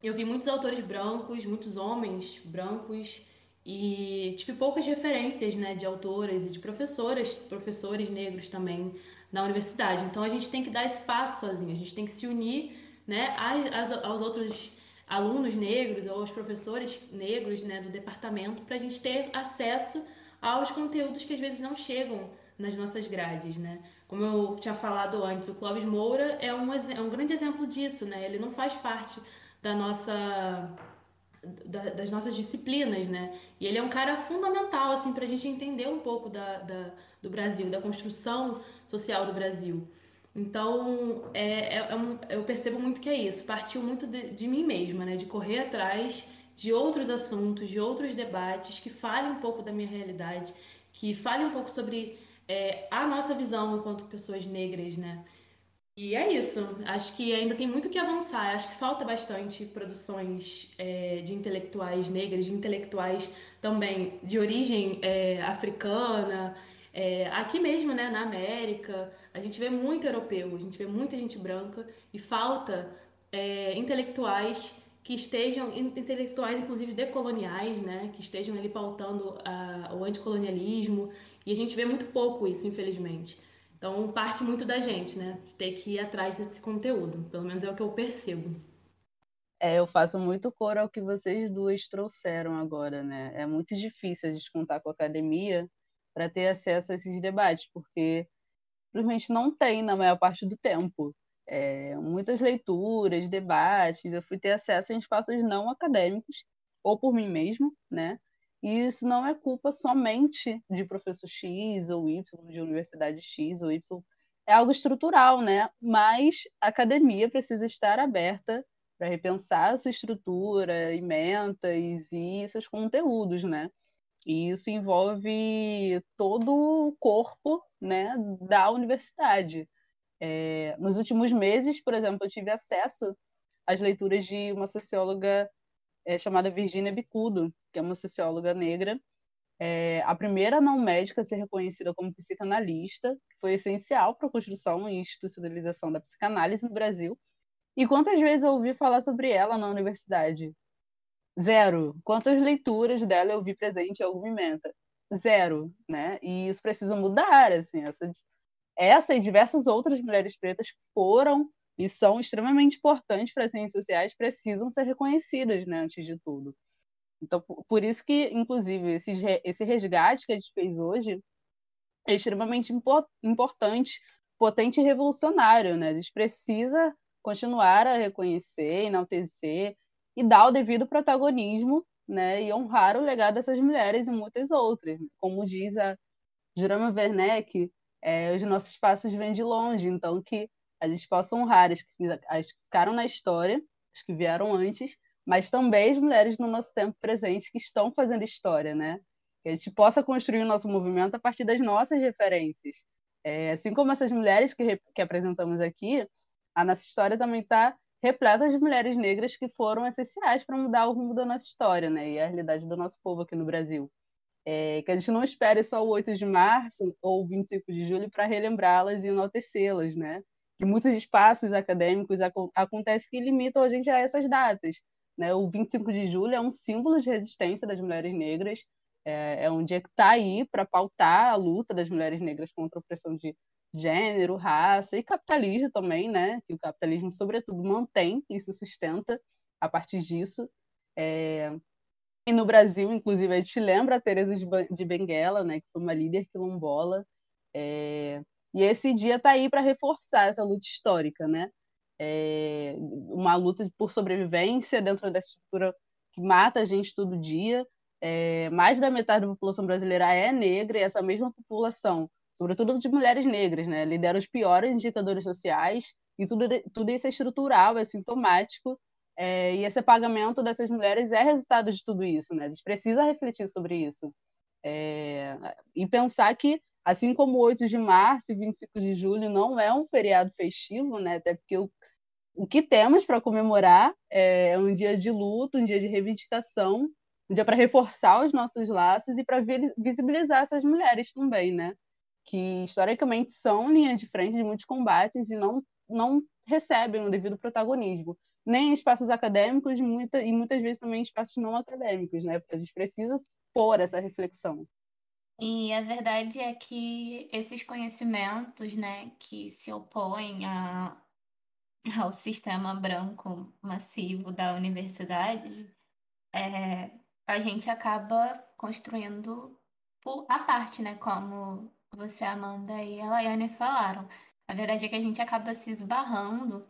eu vi muitos autores brancos, muitos homens brancos e tive poucas referências, né, de autoras e de professoras, professores negros também na universidade. Então a gente tem que dar espaço sozinho, a gente tem que se unir né, aos, aos outros alunos negros ou aos professores negros né, do departamento para a gente ter acesso aos conteúdos que às vezes não chegam nas nossas grades, né? Como eu tinha falado antes, o Clóvis Moura é um, é um grande exemplo disso, né? Ele não faz parte da nossa da, das nossas disciplinas, né? E ele é um cara fundamental, assim, para a gente entender um pouco da, da, do Brasil, da construção social do Brasil. Então, é, é, é um, eu percebo muito que é isso. Partiu muito de, de mim mesma, né? De correr atrás de outros assuntos, de outros debates que falem um pouco da minha realidade, que falem um pouco sobre é, a nossa visão enquanto pessoas negras, né? E é isso. Acho que ainda tem muito que avançar. Acho que falta bastante produções é, de intelectuais negras, de intelectuais também de origem é, africana. É, aqui mesmo, né, na América, a gente vê muito europeu, a gente vê muita gente branca e falta é, intelectuais que estejam, intelectuais inclusive decoloniais, né, que estejam ali pautando a, o anticolonialismo. E a gente vê muito pouco isso, infelizmente. Então, parte muito da gente, né? De ter que ir atrás desse conteúdo. Pelo menos é o que eu percebo.
É, eu faço muito coro ao que vocês duas trouxeram agora, né? É muito difícil a gente contar com a academia para ter acesso a esses debates, porque simplesmente não tem na maior parte do tempo. É, muitas leituras, debates, eu fui ter acesso em espaços não acadêmicos, ou por mim mesmo, né? E isso não é culpa somente de professor X ou Y, de universidade X ou Y. É algo estrutural, né? Mas a academia precisa estar aberta para repensar sua estrutura, emendas e seus conteúdos, né? E isso envolve todo o corpo né, da universidade. É, nos últimos meses, por exemplo, eu tive acesso às leituras de uma socióloga é, chamada Virginia Bicudo, que é uma socióloga negra, é, a primeira não médica a ser reconhecida como psicanalista, foi essencial para a construção e institucionalização da psicanálise no Brasil. E quantas vezes eu ouvi falar sobre ela na universidade? Zero. Quantas leituras dela eu vi presente em alguma emenda? Zero, né? E isso precisa mudar, assim, essa, essa e diversas outras mulheres pretas foram e são extremamente importantes para as ciências sociais, precisam ser reconhecidas, né, antes de tudo. Então, por isso que, inclusive, esse, esse resgate que a gente fez hoje é extremamente importante, potente e revolucionário, né? A gente precisa continuar a reconhecer, enaltecer e dar o devido protagonismo, né? E honrar o legado dessas mulheres e muitas outras. Como diz a Jurama Werneck, é, os nossos passos vêm de longe, então que a gente possa honrar as as que ficaram na história, as que vieram antes, mas também as mulheres no nosso tempo presente que estão fazendo história, né? Que a gente possa construir o nosso movimento a partir das nossas referências. É, assim como essas mulheres que, que apresentamos aqui, a nossa história também está repleta de mulheres negras que foram essenciais para mudar o rumo da nossa história, né? E a realidade do nosso povo aqui no Brasil. É, que a gente não espere só o 8 de março ou o 25 de julho para relembrá-las e enaltecê-las, né? Que muitos espaços acadêmicos ac acontecem que limitam a gente a essas datas. Né? O 25 de julho é um símbolo de resistência das mulheres negras, é, é um dia que está aí para pautar a luta das mulheres negras contra a opressão de gênero, raça e capitalismo também, né? Que o capitalismo, sobretudo, mantém e se sustenta a partir disso. É... E no Brasil, inclusive, a gente lembra a Teresa de Benguela, né? Que foi uma líder quilombola. É... E esse dia está aí para reforçar essa luta histórica, né? É... Uma luta por sobrevivência dentro dessa estrutura que mata a gente todo dia. É... Mais da metade da população brasileira é negra e essa mesma população sobretudo de mulheres negras, né? Lidera os piores indicadores sociais e tudo, tudo isso é estrutural, é sintomático, é, e esse apagamento dessas mulheres é resultado de tudo isso, né? A gente precisa refletir sobre isso é, e pensar que, assim como 8 de março e 25 de julho não é um feriado festivo, né? Até porque o, o que temos para comemorar é um dia de luto, um dia de reivindicação, um dia para reforçar os nossos laços e para visibilizar essas mulheres também, né? que historicamente são linha de frente de muitos combates e não, não recebem o devido protagonismo, nem em espaços acadêmicos muita, e muitas vezes também em espaços não acadêmicos, né? Porque a gente precisa pôr essa reflexão.
E a verdade é que esses conhecimentos, né, que se opõem a, ao sistema branco massivo da universidade, é, a gente acaba construindo por a parte, né, como você, Amanda e a Laiane falaram. A verdade é que a gente acaba se esbarrando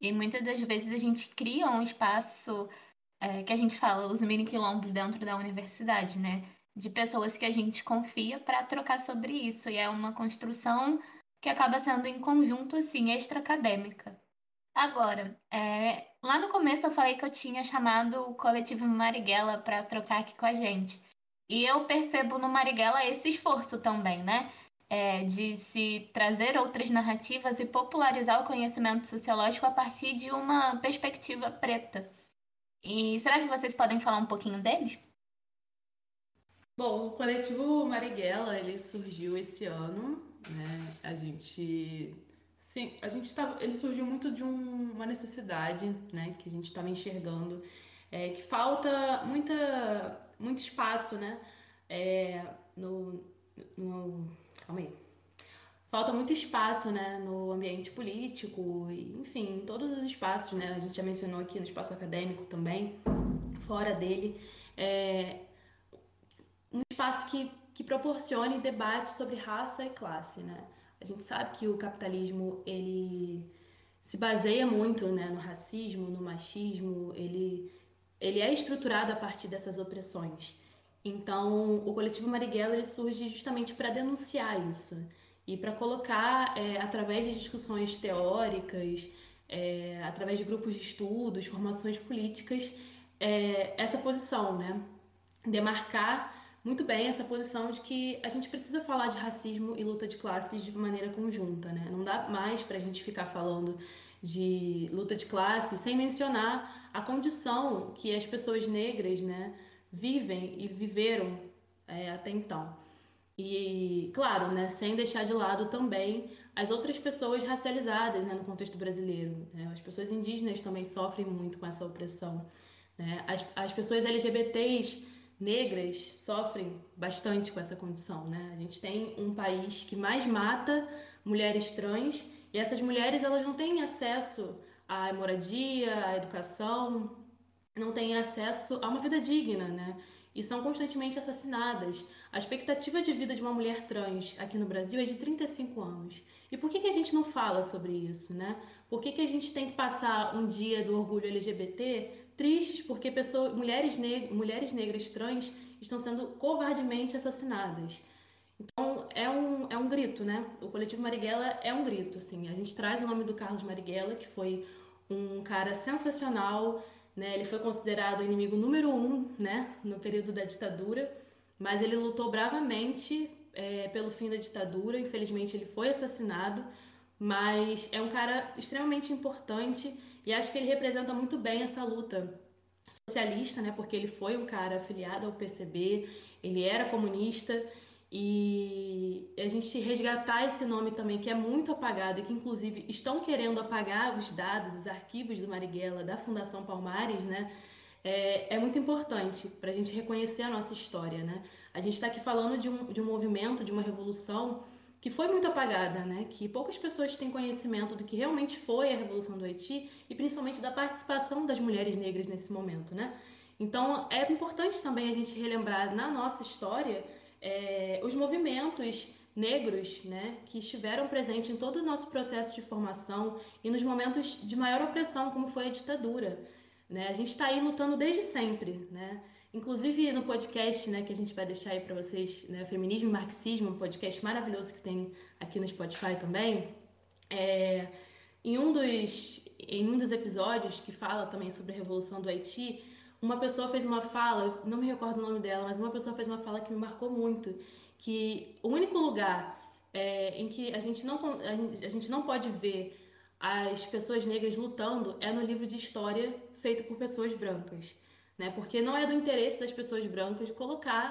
e muitas das vezes a gente cria um espaço é, que a gente fala, os mini quilombos dentro da universidade, né? De pessoas que a gente confia para trocar sobre isso. E é uma construção que acaba sendo em conjunto, assim, extra-acadêmica. Agora, é, lá no começo eu falei que eu tinha chamado o coletivo Marighella para trocar aqui com a gente. E eu percebo no Marighella esse esforço também, né? É, de se trazer outras narrativas e popularizar o conhecimento sociológico a partir de uma perspectiva preta. E será que vocês podem falar um pouquinho deles?
Bom, o coletivo Marighella, ele surgiu esse ano, né? A gente sim, a gente tava, ele surgiu muito de um, uma necessidade, né, que a gente estava enxergando, é, que falta muita muito espaço, né? É, no, no. Calma aí. Falta muito espaço, né? No ambiente político, enfim, em todos os espaços, né? A gente já mencionou aqui no espaço acadêmico também, fora dele. É, um espaço que, que proporcione debate sobre raça e classe, né? A gente sabe que o capitalismo, ele se baseia muito né, no racismo, no machismo, ele ele é estruturado a partir dessas opressões. Então, o coletivo Marighella ele surge justamente para denunciar isso e para colocar, é, através de discussões teóricas, é, através de grupos de estudos, formações políticas, é, essa posição, né? Demarcar muito bem essa posição de que a gente precisa falar de racismo e luta de classes de maneira conjunta, né? Não dá mais para a gente ficar falando de luta de classe sem mencionar a condição que as pessoas negras né, vivem e viveram é, até então. E, claro, né, sem deixar de lado também as outras pessoas racializadas né, no contexto brasileiro. Né? As pessoas indígenas também sofrem muito com essa opressão. Né? As, as pessoas LGBTs negras sofrem bastante com essa condição. Né? A gente tem um país que mais mata mulheres trans e essas mulheres elas não têm acesso à moradia, à educação, não têm acesso a uma vida digna, né? E são constantemente assassinadas. A expectativa de vida de uma mulher trans aqui no Brasil é de 35 anos. E por que, que a gente não fala sobre isso, né? Por que, que a gente tem que passar um dia do orgulho LGBT tristes porque pessoas, mulheres, neg mulheres negras trans estão sendo covardemente assassinadas? Então, é um, é um grito, né? O coletivo Marighella é um grito, assim. A gente traz o nome do Carlos Marighella, que foi um cara sensacional, né? Ele foi considerado o inimigo número um, né? No período da ditadura, mas ele lutou bravamente é, pelo fim da ditadura, infelizmente ele foi assassinado, mas é um cara extremamente importante e acho que ele representa muito bem essa luta socialista, né? Porque ele foi um cara afiliado ao PCB, ele era comunista e a gente resgatar esse nome também que é muito apagado e que inclusive estão querendo apagar os dados, os arquivos do Marighella da Fundação Palmares, né? É, é muito importante para a gente reconhecer a nossa história, né? A gente está aqui falando de um, de um movimento, de uma revolução que foi muito apagada, né? Que poucas pessoas têm conhecimento do que realmente foi a Revolução do Haiti e principalmente da participação das mulheres negras nesse momento, né? Então é importante também a gente relembrar na nossa história é, os movimentos negros, né, que estiveram presentes em todo o nosso processo de formação e nos momentos de maior opressão, como foi a ditadura. Né? A gente está aí lutando desde sempre, né? Inclusive no podcast, né, que a gente vai deixar aí para vocês, né, Feminismo e Marxismo, um podcast maravilhoso que tem aqui no Spotify também. É, em um dos em um dos episódios que fala também sobre a revolução do Haiti, uma pessoa fez uma fala, não me recordo o nome dela, mas uma pessoa fez uma fala que me marcou muito, que o único lugar é, em que a gente não a gente não pode ver as pessoas negras lutando é no livro de história feito por pessoas brancas né? Porque não é do interesse das pessoas brancas colocar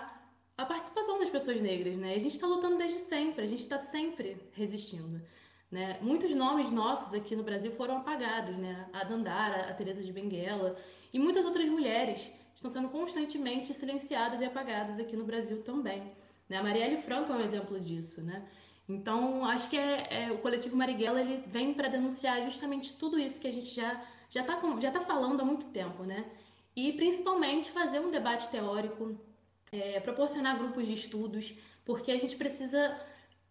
a participação das pessoas negras, né? A gente está lutando desde sempre, a gente está sempre resistindo. Né? Muitos nomes nossos aqui no Brasil foram apagados, né? A Dandara, a Teresa de Benguela e muitas outras mulheres estão sendo constantemente silenciadas e apagadas aqui no Brasil também. Né? A Marielle Franco é um exemplo disso, né? Então, acho que é, é o coletivo Marighella ele vem para denunciar justamente tudo isso que a gente já já está já tá falando há muito tempo, né? E principalmente fazer um debate teórico, é, proporcionar grupos de estudos, porque a gente precisa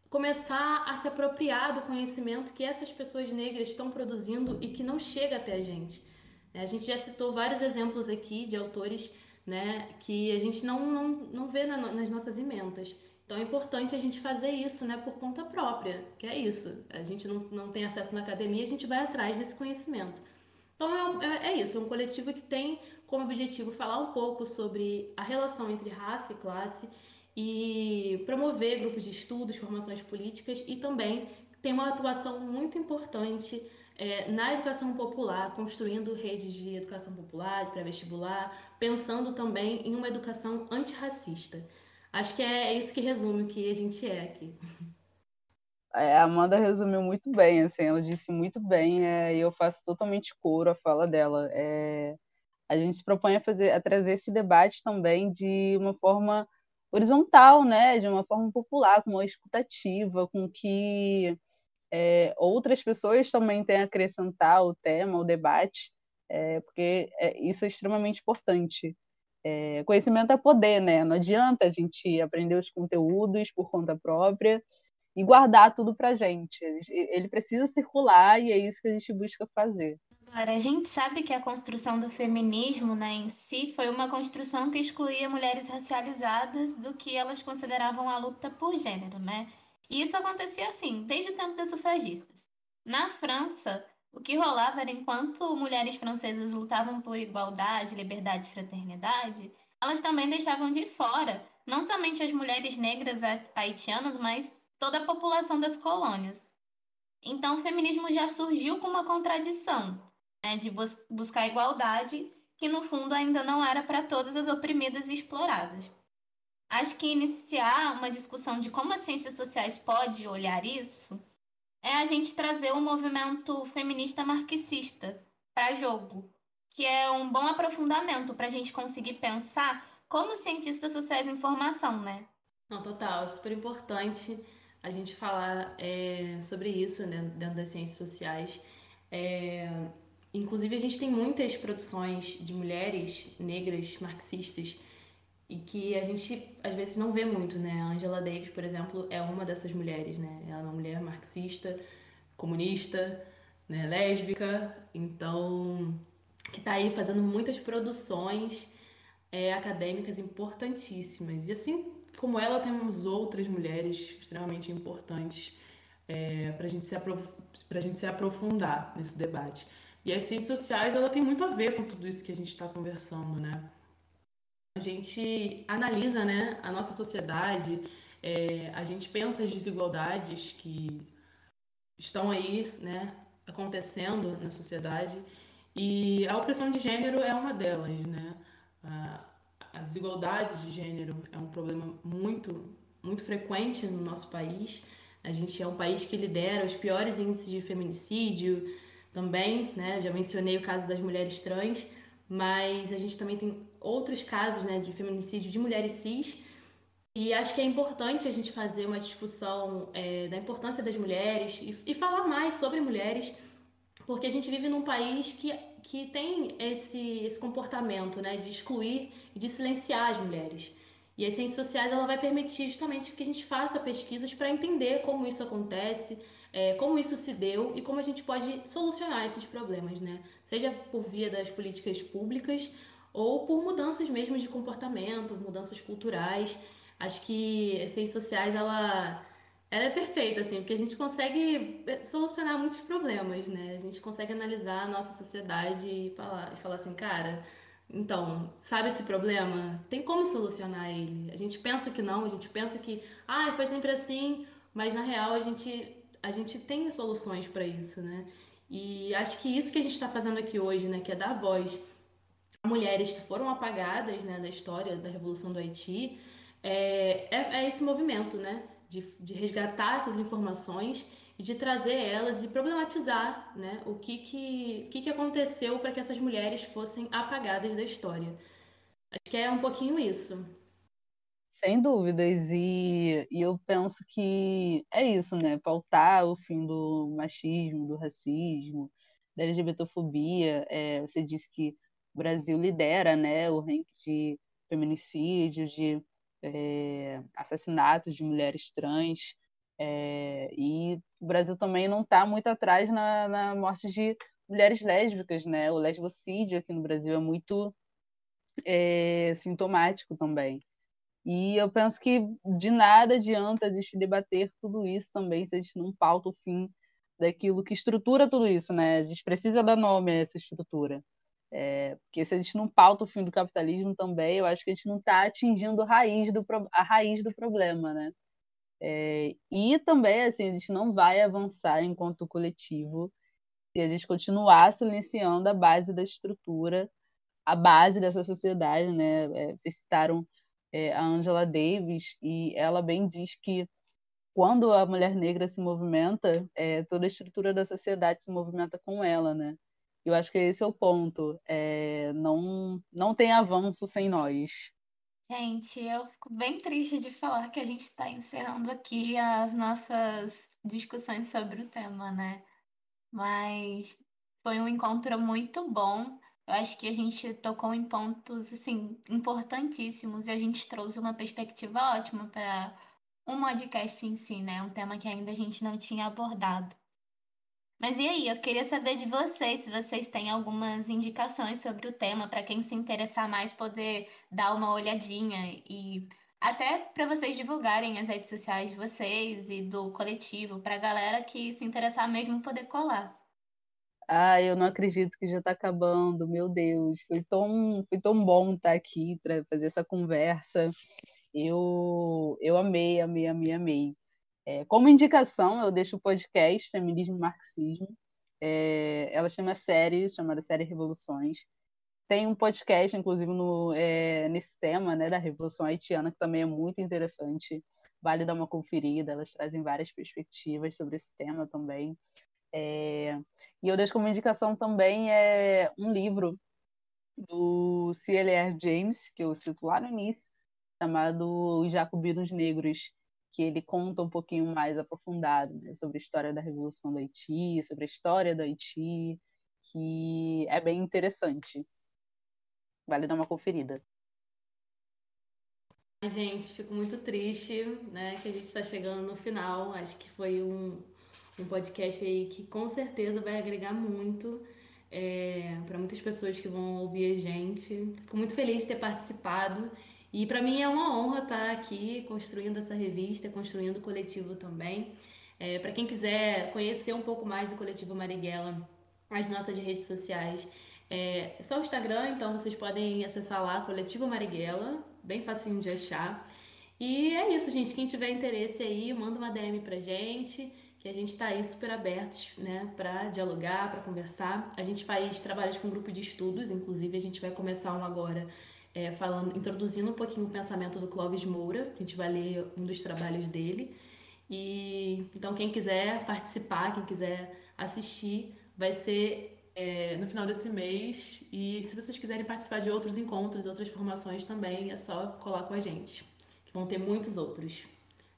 começar a se apropriar do conhecimento que essas pessoas negras estão produzindo e que não chega até a gente. É, a gente já citou vários exemplos aqui de autores né, que a gente não, não, não vê na, nas nossas ementas. Então é importante a gente fazer isso né, por conta própria, que é isso. A gente não, não tem acesso na academia, a gente vai atrás desse conhecimento. Então é, é isso, é um coletivo que tem como objetivo falar um pouco sobre a relação entre raça e classe e promover grupos de estudos, formações políticas e também tem uma atuação muito importante é, na educação popular, construindo redes de educação popular, de pré-vestibular, pensando também em uma educação antirracista. Acho que é isso que resume o que a gente é aqui.
É, a Amanda resumiu muito bem, assim, ela disse muito bem, é, e eu faço totalmente coro a fala dela. É, a gente se propõe a, fazer, a trazer esse debate também de uma forma horizontal, né? de uma forma popular, com uma escutativa, com que é, outras pessoas também têm a acrescentar o tema, o debate, é, porque é, isso é extremamente importante. É, conhecimento é poder, né? Não adianta a gente aprender os conteúdos por conta própria e guardar tudo para gente. Ele precisa circular e é isso que a gente busca fazer.
Agora, a gente sabe que a construção do feminismo né, em si foi uma construção que excluía mulheres racializadas do que elas consideravam a luta por gênero, né? E isso acontecia assim, desde o tempo das sufragistas. Na França, o que rolava era enquanto mulheres francesas lutavam por igualdade, liberdade e fraternidade, elas também deixavam de fora não somente as mulheres negras haitianas, mas toda a população das colônias. Então, o feminismo já surgiu com uma contradição, né, de bus buscar igualdade, que no fundo ainda não era para todas as oprimidas e exploradas. Acho que iniciar uma discussão de como as ciências sociais pode olhar isso é a gente trazer o movimento feminista marxista para jogo, que é um bom aprofundamento para a gente conseguir pensar como cientistas sociais em formação, né?
Não, total, é super importante a gente falar é, sobre isso né, dentro das ciências sociais. É, Inclusive, a gente tem muitas produções de mulheres negras marxistas e que a gente às vezes não vê muito, né? A Angela Davis, por exemplo, é uma dessas mulheres, né? Ela é uma mulher marxista, comunista, né? lésbica, então que está aí fazendo muitas produções é, acadêmicas importantíssimas. E assim como ela, temos outras mulheres extremamente importantes é, para gente a gente se aprofundar nesse debate. E as ciências sociais, ela tem muito a ver com tudo isso que a gente está conversando, né? A gente analisa, né, a nossa sociedade, É, a gente pensa as desigualdades que estão aí, né, acontecendo na sociedade e a opressão de gênero é uma delas, né? A, a desigualdade de gênero é um problema muito, muito frequente no nosso país. A gente é um país que lidera os piores índices de feminicídio também, né? Já mencionei o caso das mulheres trans, mas a gente também tem outros casos, né, de feminicídio de mulheres cis. E acho que é importante a gente fazer uma discussão é, da importância das mulheres e, e falar mais sobre mulheres, porque a gente vive num país que que tem esse, esse comportamento né, de excluir e de silenciar as mulheres. E as ciências sociais ela vai permitir justamente que a gente faça pesquisas para entender como isso acontece, é, como isso se deu e como a gente pode solucionar esses problemas, né? Seja por via das políticas públicas ou por mudanças mesmo de comportamento, mudanças culturais. Acho que as ciências sociais ela ela é perfeita, assim, porque a gente consegue eh, solucionar muitos problemas, né? A gente consegue analisar a nossa sociedade e falar, e falar assim, cara, então, sabe esse problema? Tem como solucionar ele? A gente pensa que não, a gente pensa que, ah, foi sempre assim, mas na real a gente, a gente tem soluções para isso, né? E acho que isso que a gente está fazendo aqui hoje, né, que é dar voz a mulheres que foram apagadas, né, da história da Revolução do Haiti, é, é, é esse movimento, né? de, de resgatar essas informações e de trazer elas e problematizar né, o que, que, que, que aconteceu para que essas mulheres fossem apagadas da história. Acho que é um pouquinho isso.
Sem dúvidas, e, e eu penso que é isso, né? Pautar o fim do machismo, do racismo, da LGBTfobia. É, você disse que o Brasil lidera né, o ranking de feminicídio, de é, assassinatos de mulheres trans. É, e o Brasil também não está muito atrás na, na morte de mulheres lésbicas, né? O lesbocídio aqui no Brasil é muito sintomático também. E eu penso que de nada adianta a gente debater tudo isso também se a gente não pauta o fim daquilo que estrutura tudo isso, né? A gente precisa dar nome a essa estrutura. É, porque se a gente não pauta o fim do capitalismo também, eu acho que a gente não está atingindo a raiz, do, a raiz do problema, né? É, e também, assim, a gente não vai avançar enquanto coletivo se a gente continuar silenciando a base da estrutura, a base dessa sociedade, né? É, vocês citaram é, a Angela Davis e ela bem diz que quando a mulher negra se movimenta, é, toda a estrutura da sociedade se movimenta com ela, né? Eu acho que esse é o ponto. É, não, não tem avanço sem nós.
Gente, eu fico bem triste de falar que a gente está encerrando aqui as nossas discussões sobre o tema, né? Mas foi um encontro muito bom. Eu acho que a gente tocou em pontos assim importantíssimos e a gente trouxe uma perspectiva ótima para um podcast em si, né? Um tema que ainda a gente não tinha abordado. Mas e aí, eu queria saber de vocês, se vocês têm algumas indicações sobre o tema, para quem se interessar mais poder dar uma olhadinha e até para vocês divulgarem as redes sociais de vocês e do coletivo, para a galera que se interessar mesmo poder colar.
Ah, eu não acredito que já está acabando, meu Deus. Foi tão, foi tão bom estar aqui para fazer essa conversa. Eu, eu amei, amei, amei, amei. É, como indicação, eu deixo o podcast Feminismo e Marxismo. É, ela chama série, chamada Série Revoluções. Tem um podcast, inclusive, no, é, nesse tema né, da Revolução Haitiana, que também é muito interessante. Vale dar uma conferida, elas trazem várias perspectivas sobre esse tema também. É, e eu deixo como indicação também é um livro do C.L.R. James, que eu cito lá no início, chamado Os Jacobinos Negros, que ele conta um pouquinho mais aprofundado né, sobre a história da Revolução do Haiti, sobre a história do Haiti, que é bem interessante. Vale dar uma conferida.
Gente, fico muito triste, né, que a gente está chegando no final. Acho que foi um, um podcast aí que com certeza vai agregar muito é, para muitas pessoas que vão ouvir a gente. Fico muito feliz de ter participado e para mim é uma honra estar aqui construindo essa revista, construindo o coletivo também. É, para quem quiser conhecer um pouco mais do coletivo Marighella, as nossas redes sociais, é só o Instagram, então vocês podem acessar lá, Coletivo Marighella, bem facinho de achar. E é isso, gente. Quem tiver interesse aí, manda uma DM pra gente, que a gente está aí super abertos, né, para dialogar, para conversar. A gente faz trabalhos com grupo de estudos, inclusive a gente vai começar um agora é, falando, introduzindo um pouquinho o pensamento do Clóvis Moura. A gente vai ler um dos trabalhos dele. E então quem quiser participar, quem quiser assistir, vai ser é, no final desse mês. E se vocês quiserem participar de outros encontros, outras formações também, é só colar com a gente que vão ter muitos outros.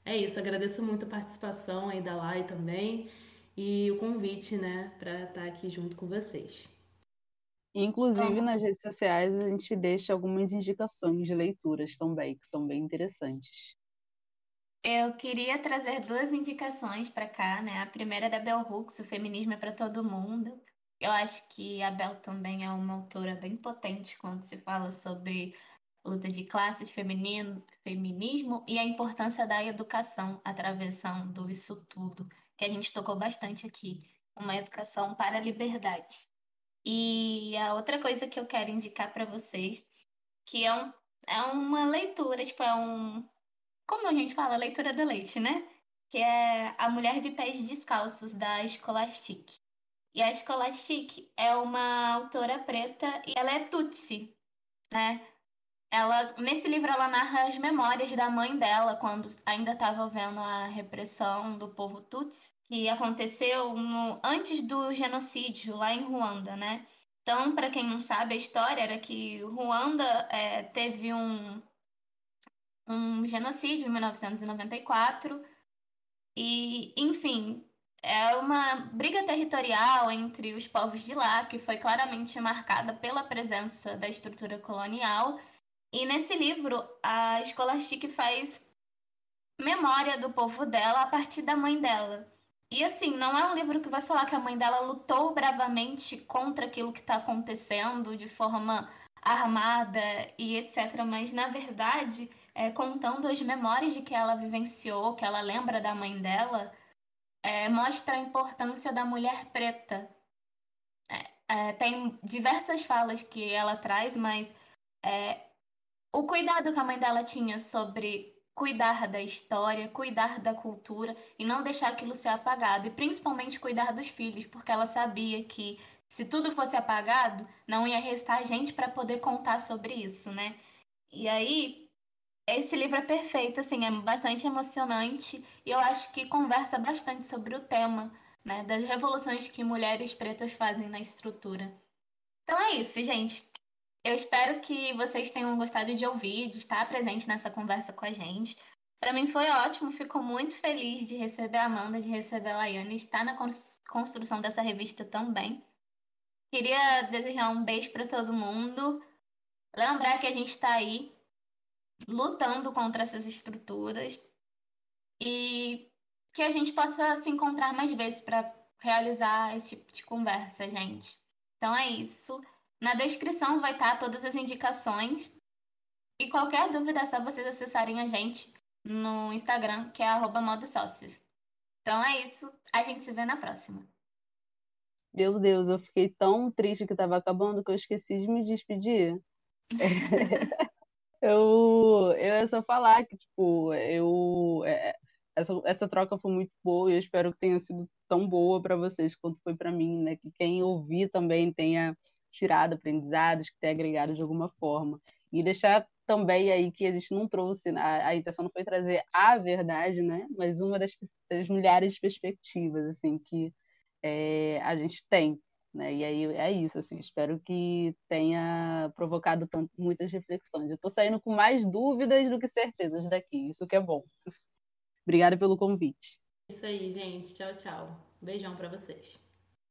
É isso, agradeço muito a participação aí da Lai também e o convite, né, para estar aqui junto com vocês.
Inclusive, nas redes sociais, a gente deixa algumas indicações de leituras também, que são bem interessantes.
Eu queria trazer duas indicações para cá, né? A primeira é da Bell Hooks, O Feminismo é para Todo Mundo. Eu acho que a Bell também é uma autora bem potente quando se fala sobre luta de classes, feminino, feminismo e a importância da educação atravessando isso tudo, que a gente tocou bastante aqui, uma educação para a liberdade. E a outra coisa que eu quero indicar para vocês, que é, um, é uma leitura, tipo, é um. Como a gente fala? Leitura de leite, né? Que é A Mulher de Pés Descalços, da Scholastic. E a Scholastic é uma autora preta e ela é Tutsi, né? Ela, nesse livro, ela narra as memórias da mãe dela quando ainda estava vendo a repressão do povo Tutsi, que aconteceu no, antes do genocídio lá em Ruanda, né? Então, para quem não sabe, a história era que Ruanda é, teve um, um genocídio em 1994 e, enfim, é uma briga territorial entre os povos de lá que foi claramente marcada pela presença da estrutura colonial e nesse livro, a Scholastic faz memória do povo dela a partir da mãe dela. E assim, não é um livro que vai falar que a mãe dela lutou bravamente contra aquilo que está acontecendo de forma armada e etc. Mas na verdade, é, contando as memórias de que ela vivenciou, que ela lembra da mãe dela, é, mostra a importância da mulher preta. É, é tem diversas falas que ela traz, mas é, o cuidado que a mãe dela tinha sobre cuidar da história, cuidar da cultura e não deixar aquilo ser apagado, e principalmente cuidar dos filhos, porque ela sabia que se tudo fosse apagado, não ia restar gente para poder contar sobre isso, né? E aí, esse livro é perfeito, assim, é bastante emocionante e eu acho que conversa bastante sobre o tema, né, das revoluções que mulheres pretas fazem na estrutura. Então é isso, gente. Eu espero que vocês tenham gostado de ouvir, de estar presente nessa conversa com a gente. Para mim foi ótimo, fico muito feliz de receber a Amanda, de receber a Laiane, estar na construção dessa revista também. Queria desejar um beijo para todo mundo. Lembrar que a gente está aí lutando contra essas estruturas e que a gente possa se encontrar mais vezes para realizar esse tipo de conversa, gente. Então é isso. Na descrição vai estar todas as indicações. E qualquer dúvida é só vocês acessarem a gente no Instagram, que é arroba modo sócio. Então é isso. A gente se vê na próxima.
Meu Deus, eu fiquei tão triste que estava acabando que eu esqueci de me despedir. eu, eu ia só falar que, tipo, eu. É, essa, essa troca foi muito boa e eu espero que tenha sido tão boa para vocês quanto foi para mim, né? Que quem ouvir também tenha tirado aprendizados, que tenha agregado de alguma forma. E deixar também aí que a gente não trouxe, a, a intenção não foi trazer a verdade, né? Mas uma das, das milhares de perspectivas, assim, que é, a gente tem. Né? E aí é isso, assim, espero que tenha provocado tanto, muitas reflexões. Eu estou saindo com mais dúvidas do que certezas daqui, isso que é bom. Obrigada pelo convite.
Isso aí, gente. Tchau, tchau. Beijão para vocês.